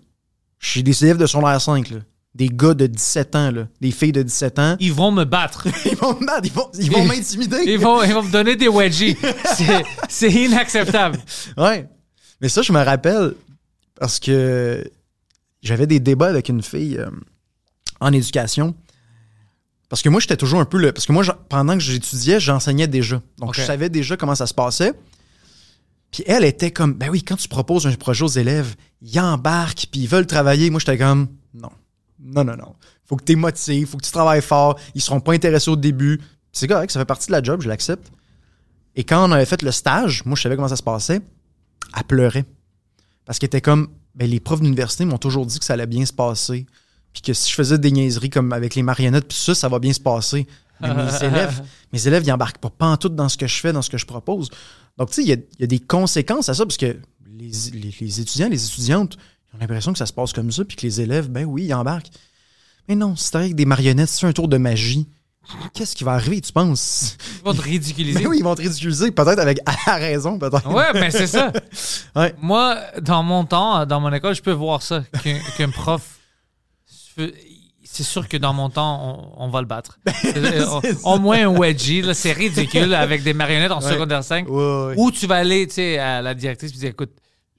Je suis des élèves de secondaire 5, là. Des gars de 17 ans, là. Des filles de 17 ans. Ils vont me battre. Ils vont me battre, ils vont, ils vont m'intimider. Ils vont, ils vont me donner des wedgies. C'est inacceptable. Ouais. Mais ça, je me rappelle parce que j'avais des débats avec une fille euh, en éducation. Parce que moi, j'étais toujours un peu le. Parce que moi, pendant que j'étudiais, j'enseignais déjà. Donc, je savais déjà comment ça se passait. Puis elle était comme, ben oui, quand tu proposes un projet aux élèves, ils embarquent, puis ils veulent travailler. Moi, j'étais comme, non. Non, non, non. Faut que tu es motivé, faut que tu travailles fort. Ils seront pas intéressés au début. C'est correct, ça fait partie de la job, je l'accepte. Et quand on avait fait le stage, moi, je savais comment ça se passait. Elle pleurait. Parce qu'elle était comme, ben, les profs d'université m'ont toujours dit que ça allait bien se passer. Puis que si je faisais des niaiseries comme avec les marionnettes, puis ça, ça va bien se passer. Mais mes élèves, mes élèves, ils embarquent pas, tout dans ce que je fais, dans ce que je propose. Donc, tu sais, il y a, il y a des conséquences à ça, parce que les, les- les étudiants, les étudiantes, ils ont l'impression que ça se passe comme ça, puis que les élèves, ben oui, ils embarquent. Mais non, c'est avec des marionnettes, c'est un tour de magie. Qu'est-ce qui va arriver, tu penses? Ils vont te ridiculiser. Ben oui, ils vont te ridiculiser, peut-être avec à raison, peut-être. Ouais, mais c'est ça. Ouais. Moi, dans mon temps, dans mon école, je peux voir ça. Qu'un prof. C'est sûr que dans mon temps, on, on va le battre. Euh, au- moins un wedgie, c'est ridicule avec des marionnettes en Ouais. secondaire 5. Ouais, ouais. Ou tu vas aller tu sais, à la directrice et dire écoute,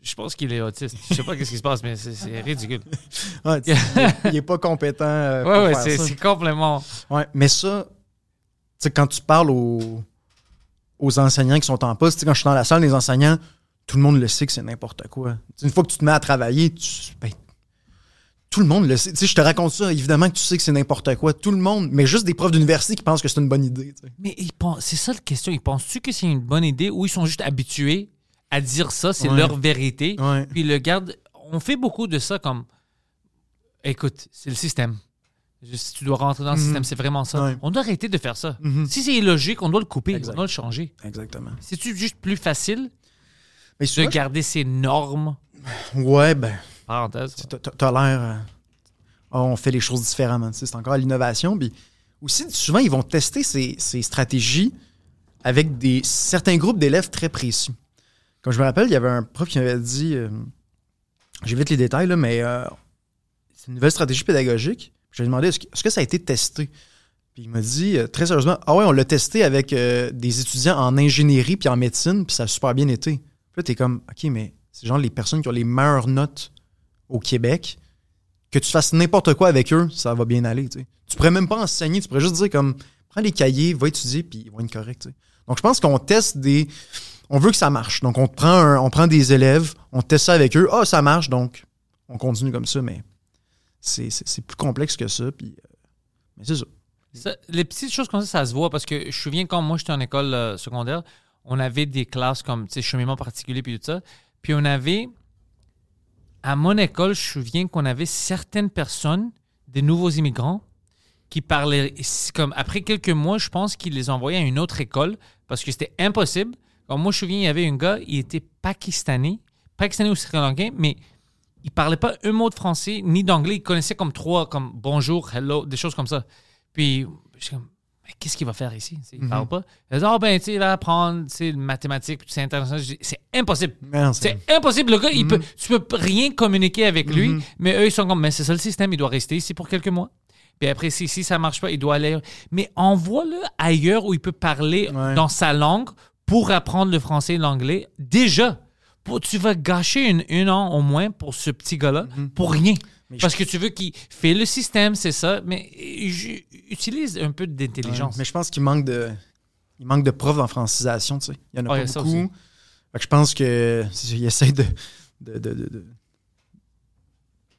je pense qu'il est autiste. Je sais pas qu'est-ce qui se passe, mais c'est- c'est ridicule. Ouais, tu sais, il, est- il est pas compétent. euh, pour Ouais, ouais, faire c'est complètement. Ouais, mais ça, tu sais, quand tu parles aux, aux enseignants qui sont en poste, tu sais, quand je suis dans la salle des enseignants, tout le monde le sait que c'est n'importe quoi. Une fois que tu te mets à travailler, tu, ben, tout le monde le sait. Tu sais, je te raconte ça, évidemment que tu sais que c'est n'importe quoi. Tout le monde, mais juste des profs d'université qui pensent que c'est une bonne idée. Mais ils pensent- c'est ça la question. Ils pensent-tu que c'est une bonne idée ou ils sont juste habitués à dire ça, c'est Ouais. leur vérité, Ouais. puis le gardent. On fait beaucoup de ça comme écoute, c'est le système. Juste, tu dois rentrer dans le Mhm. système, c'est vraiment ça. Ouais. On doit arrêter de faire ça. Mhm. Si c'est illogique, on doit le couper, Exact. on doit le changer. Exactement. C'est-tu juste plus facile Mais de garder ces normes? Ouais, ben, Parenthèse. t'as- l'air. euh, Ah, on fait les choses différemment. C'est encore l'innovation. Puis aussi, souvent, ils vont tester ces, ces stratégies avec des, certains groupes d'élèves très précis. Comme je me rappelle, il y avait un prof qui m'avait dit euh, j'évite les détails, mais euh, c'est une nouvelle stratégie pédagogique. J'ai demandé est-ce que, est-ce que ça a été testé? Puis il m'a dit euh, très sérieusement Ah ouais, on l'a testé avec des étudiants en ingénierie puis en médecine, puis ça a super bien été. Puis là, t'es comme OK, mais c'est genre les personnes qui ont les meilleures notes au Québec. Que tu fasses n'importe quoi avec eux, ça va bien aller. Tu, sais. tu pourrais même pas enseigner, tu pourrais juste dire comme prends les cahiers, va étudier, puis ils vont être corrects. Donc je pense qu'on teste des. On veut que ça marche. Donc on prend, un- on prend des élèves, on teste ça avec eux. Ah, ça marche, donc on continue comme ça, mais c'est, plus complexe que ça. Euh, mais c'est ça. Les petites choses comme ça, ça se voit parce que je me souviens quand moi j'étais en école euh, secondaire, on avait des classes comme cheminement particulier puis tout ça. Puis on avait, à mon école, je me souviens qu'on avait certaines personnes, des nouveaux immigrants, qui parlaient comme après quelques mois, je pense qu'ils les envoyaient à une autre école parce que c'était impossible. Moi, je me souviens, il y avait un gars, il était pakistanais, pakistanais ou sri lankais, mais il parlait pas un mot de français ni d'anglais. Il connaissait comme trois, comme bonjour, hello, des choses comme ça. Puis, je suis comme, mais qu'est-ce qu'il va faire ici? Il parle pas. Il dit, oh, ben, tu sais, il va apprendre, tu sais, le mathématique, puis c'est international. Dis, C'est impossible. Non, c'est- C'est impossible. Le gars, il peut, tu peux rien communiquer avec lui, mais eux, ils sont comme, mais c'est ça le système, il doit rester ici pour quelques mois. Puis après, si, si ça marche pas, il doit aller. Mais envoie-le ailleurs où il peut parler Ouais. dans sa langue pour apprendre le français et l'anglais. Déjà, pour- tu vas gâcher une, une an au moins pour ce petit gars-là, pour rien. Parce que tu veux qu'il fait le système, c'est ça, mais utilise un peu d'intelligence. Mais je pense qu'il manque de. Il manque de profs en francisation, tu sais. Il y en a pas beaucoup. Fait que je pense que il essaie de,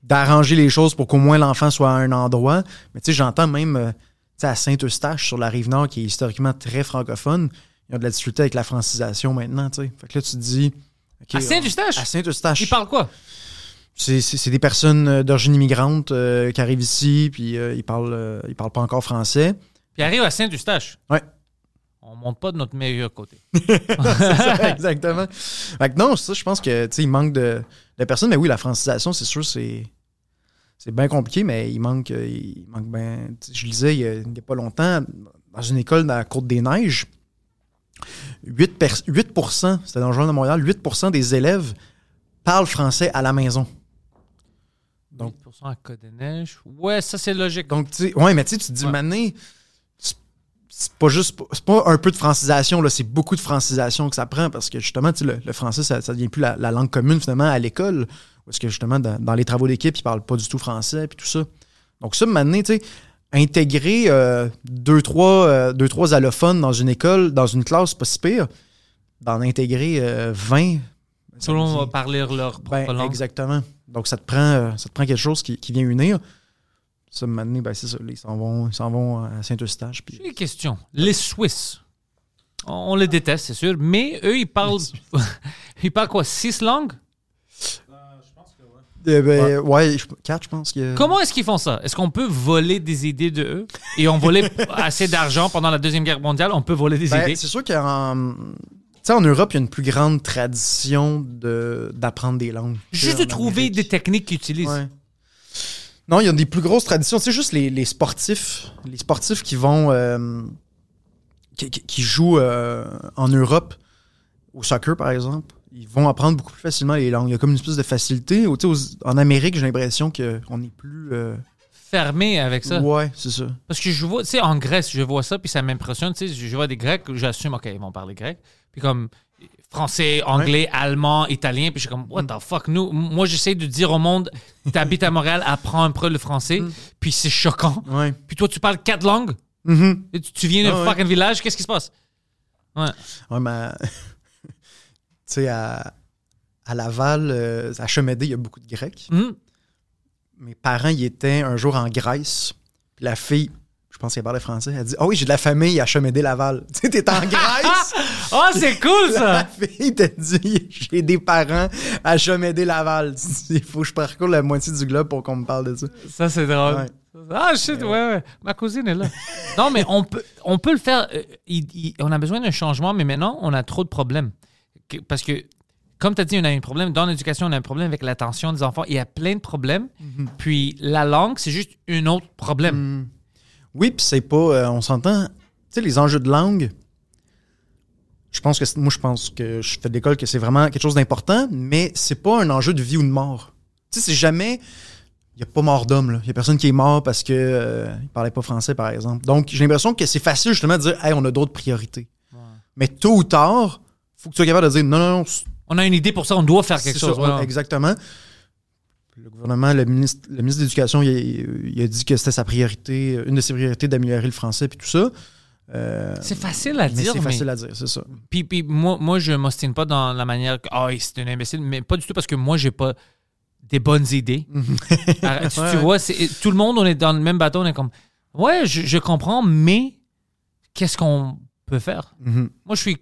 d'arranger les choses pour qu'au moins l'enfant soit à un endroit. Mais tu sais, j'entends même euh, tu sais, à Saint-Eustache, sur la rive nord, qui est historiquement très francophone, ils ont de la difficulté avec la francisation maintenant, tu sais. Fait que là, tu te dis. À Saint-Eustache? À Saint-Eustache. Il parle quoi? C'est, des personnes euh, d'origine immigrante euh, qui arrivent ici, puis euh, ils parlent, euh, ils parlent pas encore français. Puis il arrive à Saint-Eustache? Ouais. On monte pas de notre meilleur côté. Ça, exactement. Fait que non, ça, je pense que tu sais, il manque de, de personnes. Mais oui, la francisation, c'est sûr, c'est. C'est bien compliqué, mais il manque. Il manque ben, je lisais il y a, a pas longtemps, dans une école dans la Côte des Neiges, 8, pers- 8 c'était dans le Journal de Montréal, 8% des élèves parlent français à la maison. Donc, 8% à Côte-des-Neiges. Ouais, ça, c'est logique. Donc, tu sais, ouais, mais tu te dis, Ouais. Mané, c'est pas juste, c'est pas un peu de francisation, là, c'est beaucoup de francisation que ça prend parce que justement, le, le français, ça, ça devient plus la, la langue commune finalement à l'école. Parce que justement, dans, dans les travaux d'équipe, ils parlent pas du tout français puis tout ça. Donc, ça, Mané, tu sais, intégrer euh, deux, trois, euh, deux, trois allophones dans une école, dans une classe, pas si pire. D'en intégrer euh, 20. Tout le monde va parler leur propre Ben, langue. exactement. Donc, ça te prend, euh, ça te prend quelque chose qui, qui vient unir. Ça, maintenant, ben, c'est ça. Ils s'en vont, ils s'en vont à Saint-Eustache. J'ai une question. Les Suisses, on on les déteste, c'est sûr, mais eux, ils parlent. ils parlent quoi Six langues? Euh, ben, ouais, je- quatre, je pense. Que... Comment est-ce qu'ils font ça? Est-ce qu'on peut voler des idées de eux? Et on volait assez d'argent pendant la Deuxième Guerre mondiale, on peut voler des Ben, idées. c'est sûr qu'en tu sais, en Europe, il y a une plus grande tradition de, d'apprendre des langues. Juste de trouver Amérique. des techniques qu'ils utilisent. Ouais. Non, il y a des plus grosses traditions. C'est juste les, les sportifs. Les sportifs qui vont. euh, qui, qui- qui jouent euh, en Europe, au soccer par exemple, ils vont apprendre beaucoup plus facilement les langues. Il y a comme une espèce de facilité. Aux- en Amérique, j'ai l'impression qu'on est plus. euh, Fermé avec ça. Ouais, c'est ça. Parce que je vois, tu sais, en Grèce, je vois ça, puis ça m'impressionne. Tu sais, je vois des Grecs, j'assume, OK, ils vont parler grec. Puis comme français, anglais, allemand, italien, puis je suis comme, what the fuck? Nous, moi, j'essaie de dire au monde, t'habites à Montréal, apprends un peu le français, puis c'est choquant. Ouais. Puis toi, tu parles quatre langues? Mhm. Et tu, tu viens d'un Ah ouais. fucking village, qu'est-ce qui se passe? Ouais. Ouais, mais. Tu sais, à, à Laval, euh, à Chemédé, il y a beaucoup de Grecs. Mhm. mes parents y étaient un jour en Grèce. Puis la fille, je pense qu'elle parlait français, elle dit Ah oui, j'ai de la famille à Chemédé-Laval. Tu sais, t'es en Grèce. Oh, c'est cool, la ça! fille t'a dit J'ai des parents à Chemédé-Laval. Il faut que je parcours la moitié du globe pour qu'on me parle de ça. Ça, c'est drôle. Ouais. Ah, shit, ouais, ouais. Ma cousine est là. non, mais on peut, on peut le faire. euh, il- il- on a besoin d'un changement, mais maintenant, on a trop de problèmes. Parce que, comme tu as dit, on a un problème. Dans l'éducation, on a un problème avec l'attention des enfants. Il y a plein de problèmes. Puis la langue, c'est juste un autre problème. Oui, puis c'est pas. euh, on s'entend. Tu sais, les enjeux de langue. Je pense que moi, je pense que je fais de l'école que c'est vraiment quelque chose d'important, mais c'est pas un enjeu de vie ou de mort. Tu sais, c'est jamais. Il n'y a pas mort d'homme, là. Il n'y a personne qui est mort parce que euh, il parlait pas français, par exemple. Donc, j'ai l'impression que c'est facile justement de dire Hey, on a d'autres priorités. Mais tôt ou tard, faut que tu sois capable de dire non, non, non, On a une idée pour ça, on doit faire quelque chose. ouais. Exactement. Le gouvernement, le ministre, le ministre de l'Éducation, il, il a dit que c'était sa priorité, une de ses priorités d'améliorer le français puis tout ça. Euh, C'est facile à mais dire, c'est mais, facile à dire, c'est ça. puis, puis moi, moi, je m'ostine pas dans la manière que ah, c'est un imbécile, mais pas du tout parce que moi, j'ai pas des bonnes idées. Arrête, tu, Ouais, tu vois, c'est, tout le monde, on est dans le même bateau, on est comme ouais, je, je comprends, mais qu'est-ce qu'on peut faire? Mhm, Moi, je suis,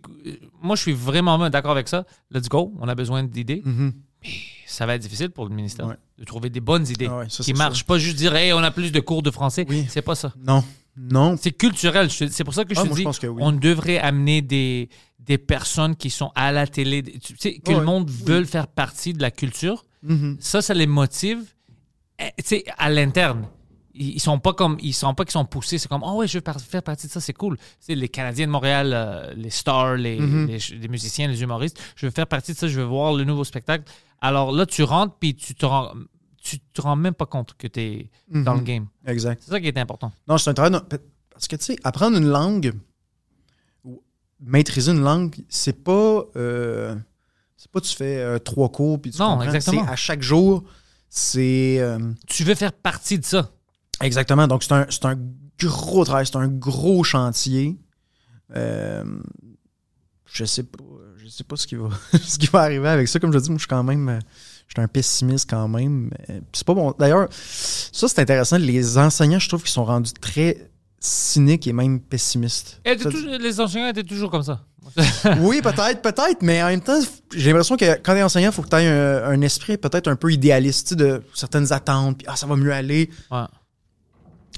moi, je suis vraiment d'accord avec ça. Let's go, on a besoin d'idées. mhm. Mais ça va être difficile pour le ministère Ouais. de trouver des bonnes idées Ah ouais, ça, qui marchent. Pas juste dire, hey, on a plus de cours de français. Oui. C'est pas ça. Non, non. C'est culturel. C'est pour ça que je Ah, te moi, je dis, pense que oui. on devrait amener des, des personnes qui sont à la télé, tu sais, que Ouais. le monde veut faire partie de la culture. Mhm. Ça, ça les motive, eh, à l'interne. Ils sont pas comme, ils sont pas qu'ils sont poussés. C'est comme, oh ouais, je veux par- faire partie de ça, c'est cool. Les Canadiens de Montréal, euh, les stars, les, Mhm. les, musiciens, les humoristes, je veux faire partie de ça, je veux voir le nouveau spectacle. Alors là, tu rentres, puis tu te rends, tu te rends même pas compte que tu es dans le Mhm. game. Exact. C'est ça qui est important. Non, c'est un travail. de- Parce que, tu sais, apprendre une langue ou maîtriser une langue, c'est pas. euh, c'est pas tu fais euh, trois cours puis tu Non, exactement. C'est à chaque jour. C'est. Tu veux faire partie de ça. Exactement. Donc, c'est un, c'est un gros travail. C'est un gros chantier. Euh, je sais pas. Je sais pas ce qui va, ce qui va arriver avec ça. Comme je dis, moi, je suis quand même. Je suis un pessimiste quand même. Euh, C'est pas bon. D'ailleurs, ça, c'est intéressant. Les enseignants, je trouve qu'ils sont rendus très cyniques et même pessimistes. Et Ça- toujours- les enseignants étaient toujours comme ça. oui, peut-être, peut-être, mais en même temps, j'ai l'impression que quand t'es enseignant, il faut que tu aies un, un esprit peut-être un peu idéaliste, de certaines attentes, puis ah, ça va mieux aller. Ouais.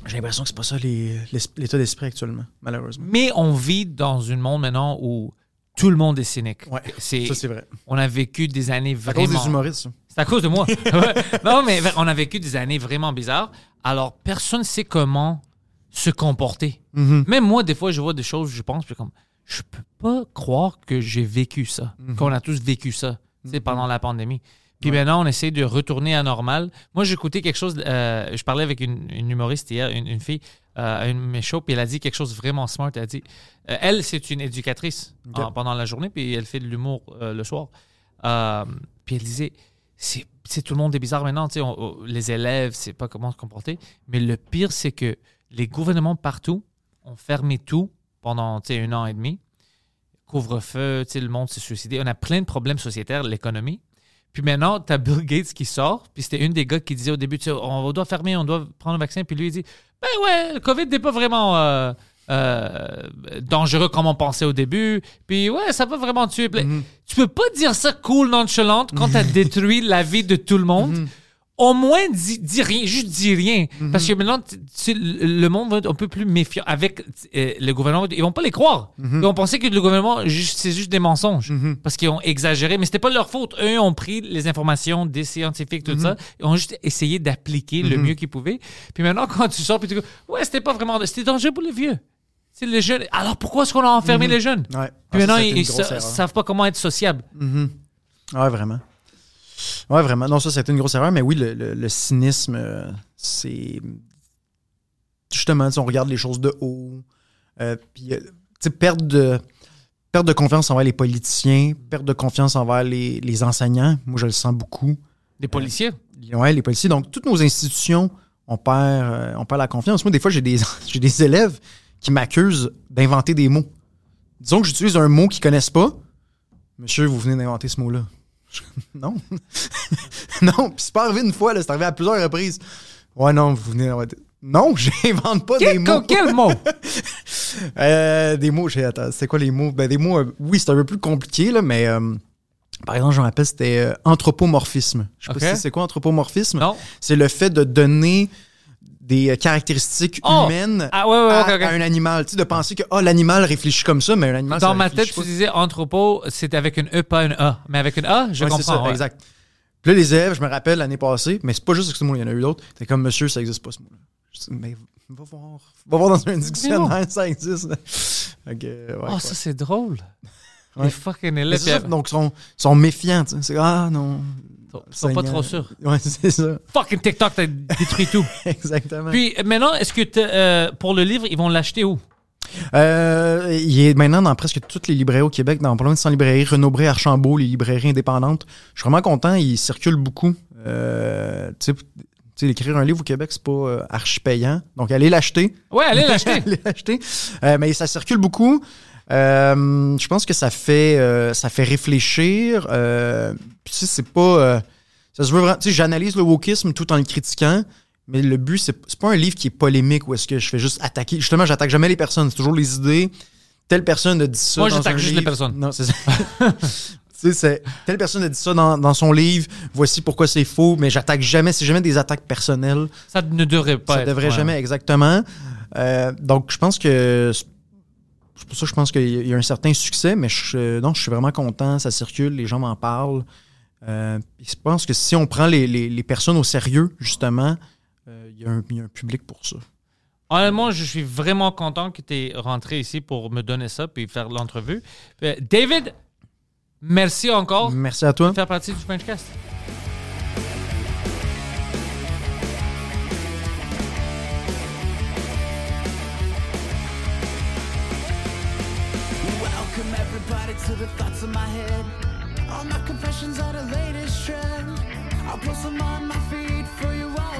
J'ai l'impression que c'est pas ça l'état d'esprit actuellement, malheureusement. Mais on vit dans un monde maintenant où tout le monde est cynique. Ouais, C'est, ça c'est vrai. on a vécu des années C'est à cause vraiment. des humoristes. C'est à cause de moi. Non, mais on a vécu des années vraiment bizarres. Alors, personne ne sait comment se comporter. Mhm. Même moi, des fois, je vois des choses, je pense, puis comme, je peux pas croire que j'ai vécu ça, Mhm. qu'on a tous vécu ça, sais, pendant la pandémie. Puis maintenant, on essaie de retourner à normal. Moi, écouté quelque chose, euh, je parlais avec une, une humoriste hier, une, une fille, euh, à une de mes shows, puis elle a dit quelque chose de vraiment smart. Elle a dit, euh, elle, c'est une éducatrice en- pendant la journée, puis elle fait de l'humour euh, le soir. Euh, puis elle disait, c'est tout le monde est bizarre maintenant, tu sais, on- on- les élèves, c'est pas comment se comporter. Mais le pire, c'est que les gouvernements partout ont fermé tout pendant un an et demi. Couvre-feu, le monde s'est suicidé. On a plein de problèmes sociétaires, l'économie. Puis maintenant, tu as Bill Gates qui sort. Puis c'était une des gars qui disait au début, tu sais, on doit fermer, on doit prendre le vaccin. Puis lui, il dit, ben ouais, le COVID n'est pas vraiment euh, euh, dangereux comme on pensait au début. Puis ouais, ça va vraiment tuer. Puis Tu peux pas dire ça cool, nonchalante, quand tu as détruit la vie de tout le monde. Au moins, dis, dis rien, juste dis rien. Parce que maintenant, tu sais, le monde va être un peu plus méfiant avec euh, le gouvernement. Ils vont pas les croire. Ils vont penser que le gouvernement, c'est juste des mensonges. Parce qu'ils ont exagéré. Mais c'était pas leur faute. Eux ont pris les informations des scientifiques, tout ça. Ils ont juste essayé d'appliquer le mieux qu'ils pouvaient. Puis maintenant, quand tu sors, puis tu dis, ouais, c'était pas vraiment, c'était dangereux pour les vieux. C'est les jeunes. Alors pourquoi est-ce qu'on a enfermé les jeunes? Ouais. Puis Ah, maintenant, ils, erreur. savent pas comment être sociables. Ouais, vraiment. Ouais, vraiment. Non, ça, c'était une grosse erreur, mais oui, le, le- le cynisme, euh, c'est. Justement, sais, on regarde les choses de haut. euh, puis, euh, de, perte de confiance envers les politiciens, perte de confiance envers les, les enseignants. Moi, je le sens beaucoup. Des policiers? Ouais, les policiers. Donc, toutes nos institutions, on perd, euh, on perd la confiance. Moi, des fois, j'ai des, j'ai des élèves qui m'accusent d'inventer des mots. Disons que j'utilise un mot qu'ils connaissent pas. Monsieur, vous venez d'inventer ce mot-là. non. non, puis c'est pas arrivé une fois, là, c'est arrivé à plusieurs reprises. Ouais, non, vous venez d'inventer. Non, j'invente pas des mots. quel mot? Euh, des mots, j'ai attends, c'est quoi les mots? Ben, des mots, euh, oui, c'est un peu plus compliqué, là, mais euh, par exemple, je me rappelle, c'était anthropomorphisme. Je sais pas si c'est quoi anthropomorphisme. Non. C'est le fait de donner des euh, caractéristiques Oh! humaines Ah ouais, ouais, à, un animal. Tu sais, de penser que oh, l'animal réfléchit comme ça, mais un animal, ça Dans ma tête, tu disais anthropo, c'était avec une E, pas une A. Mais avec une A, je Ouais, c'est comprends. ça, exact. Puis là, les élèves, je me rappelle l'année passée, mais c'est pas juste ce mot, il y en a eu d'autres. T'es comme monsieur, ça existe pas ce mot-là. Je dis, mais va voir. Va voir dans un dictionnaire, ça existe. Ok, ouais, Oh, ça, c'est drôle. Les fucking élèves. c'est donc, ils sont, sont méfiants. tu sais. C'est ah non. Sont pas trop sûrs. Ouais, c'est ça. Fucking TikTok, t'as détruit tout. Exactement. Puis maintenant, est-ce que euh, pour le livre, ils vont l'acheter où? Euh, il est maintenant dans presque toutes les librairies au Québec, dans pas loin de 100 librairies, Renaud-Bré, Archambault, les librairies indépendantes. Je suis vraiment content, il circule beaucoup. Euh, tu sais, écrire un livre au Québec, c'est pas euh, archi payant. Donc, allez l'acheter. Ouais, allez l'acheter. Allez l'acheter. Euh, mais ça circule beaucoup. Euh, je pense que ça fait, euh, ça fait réfléchir. Puis tu sais, c'est pas. euh, ça se veut vraiment. Tu sais, j'analyse le wokisme tout en le critiquant. Mais le but, c'est c'est pas un livre qui est polémique où est-ce que je fais juste attaquer. Justement, j'attaque jamais les personnes. C'est toujours les idées. Telle personne a dit ça. Moi, dans j'attaque un juste les personnes. Non, c'est ça. sais, c'est telle personne a dit ça dans, dans son livre, voici pourquoi c'est faux, mais j'attaque jamais, c'est jamais des attaques personnelles. Ça ne devrait pas ça être, devrait ouais. jamais exactement. Euh, donc, je pense que c'est pour ça que je pense qu'il y a un certain succès, mais je, non, je suis vraiment content, ça circule, les gens m'en parlent. Euh, je pense que si on prend les, les- les personnes au sérieux, justement, euh, il y, a un- il y a un public pour ça. Honnêtement, je suis vraiment content que tu es rentré ici pour me donner ça puis faire l'entrevue. Euh, David, merci encore Merci à toi. de faire partie du everybody to the thoughts in my head. All my confessions are the latest trend. I'll post them on my feed for you all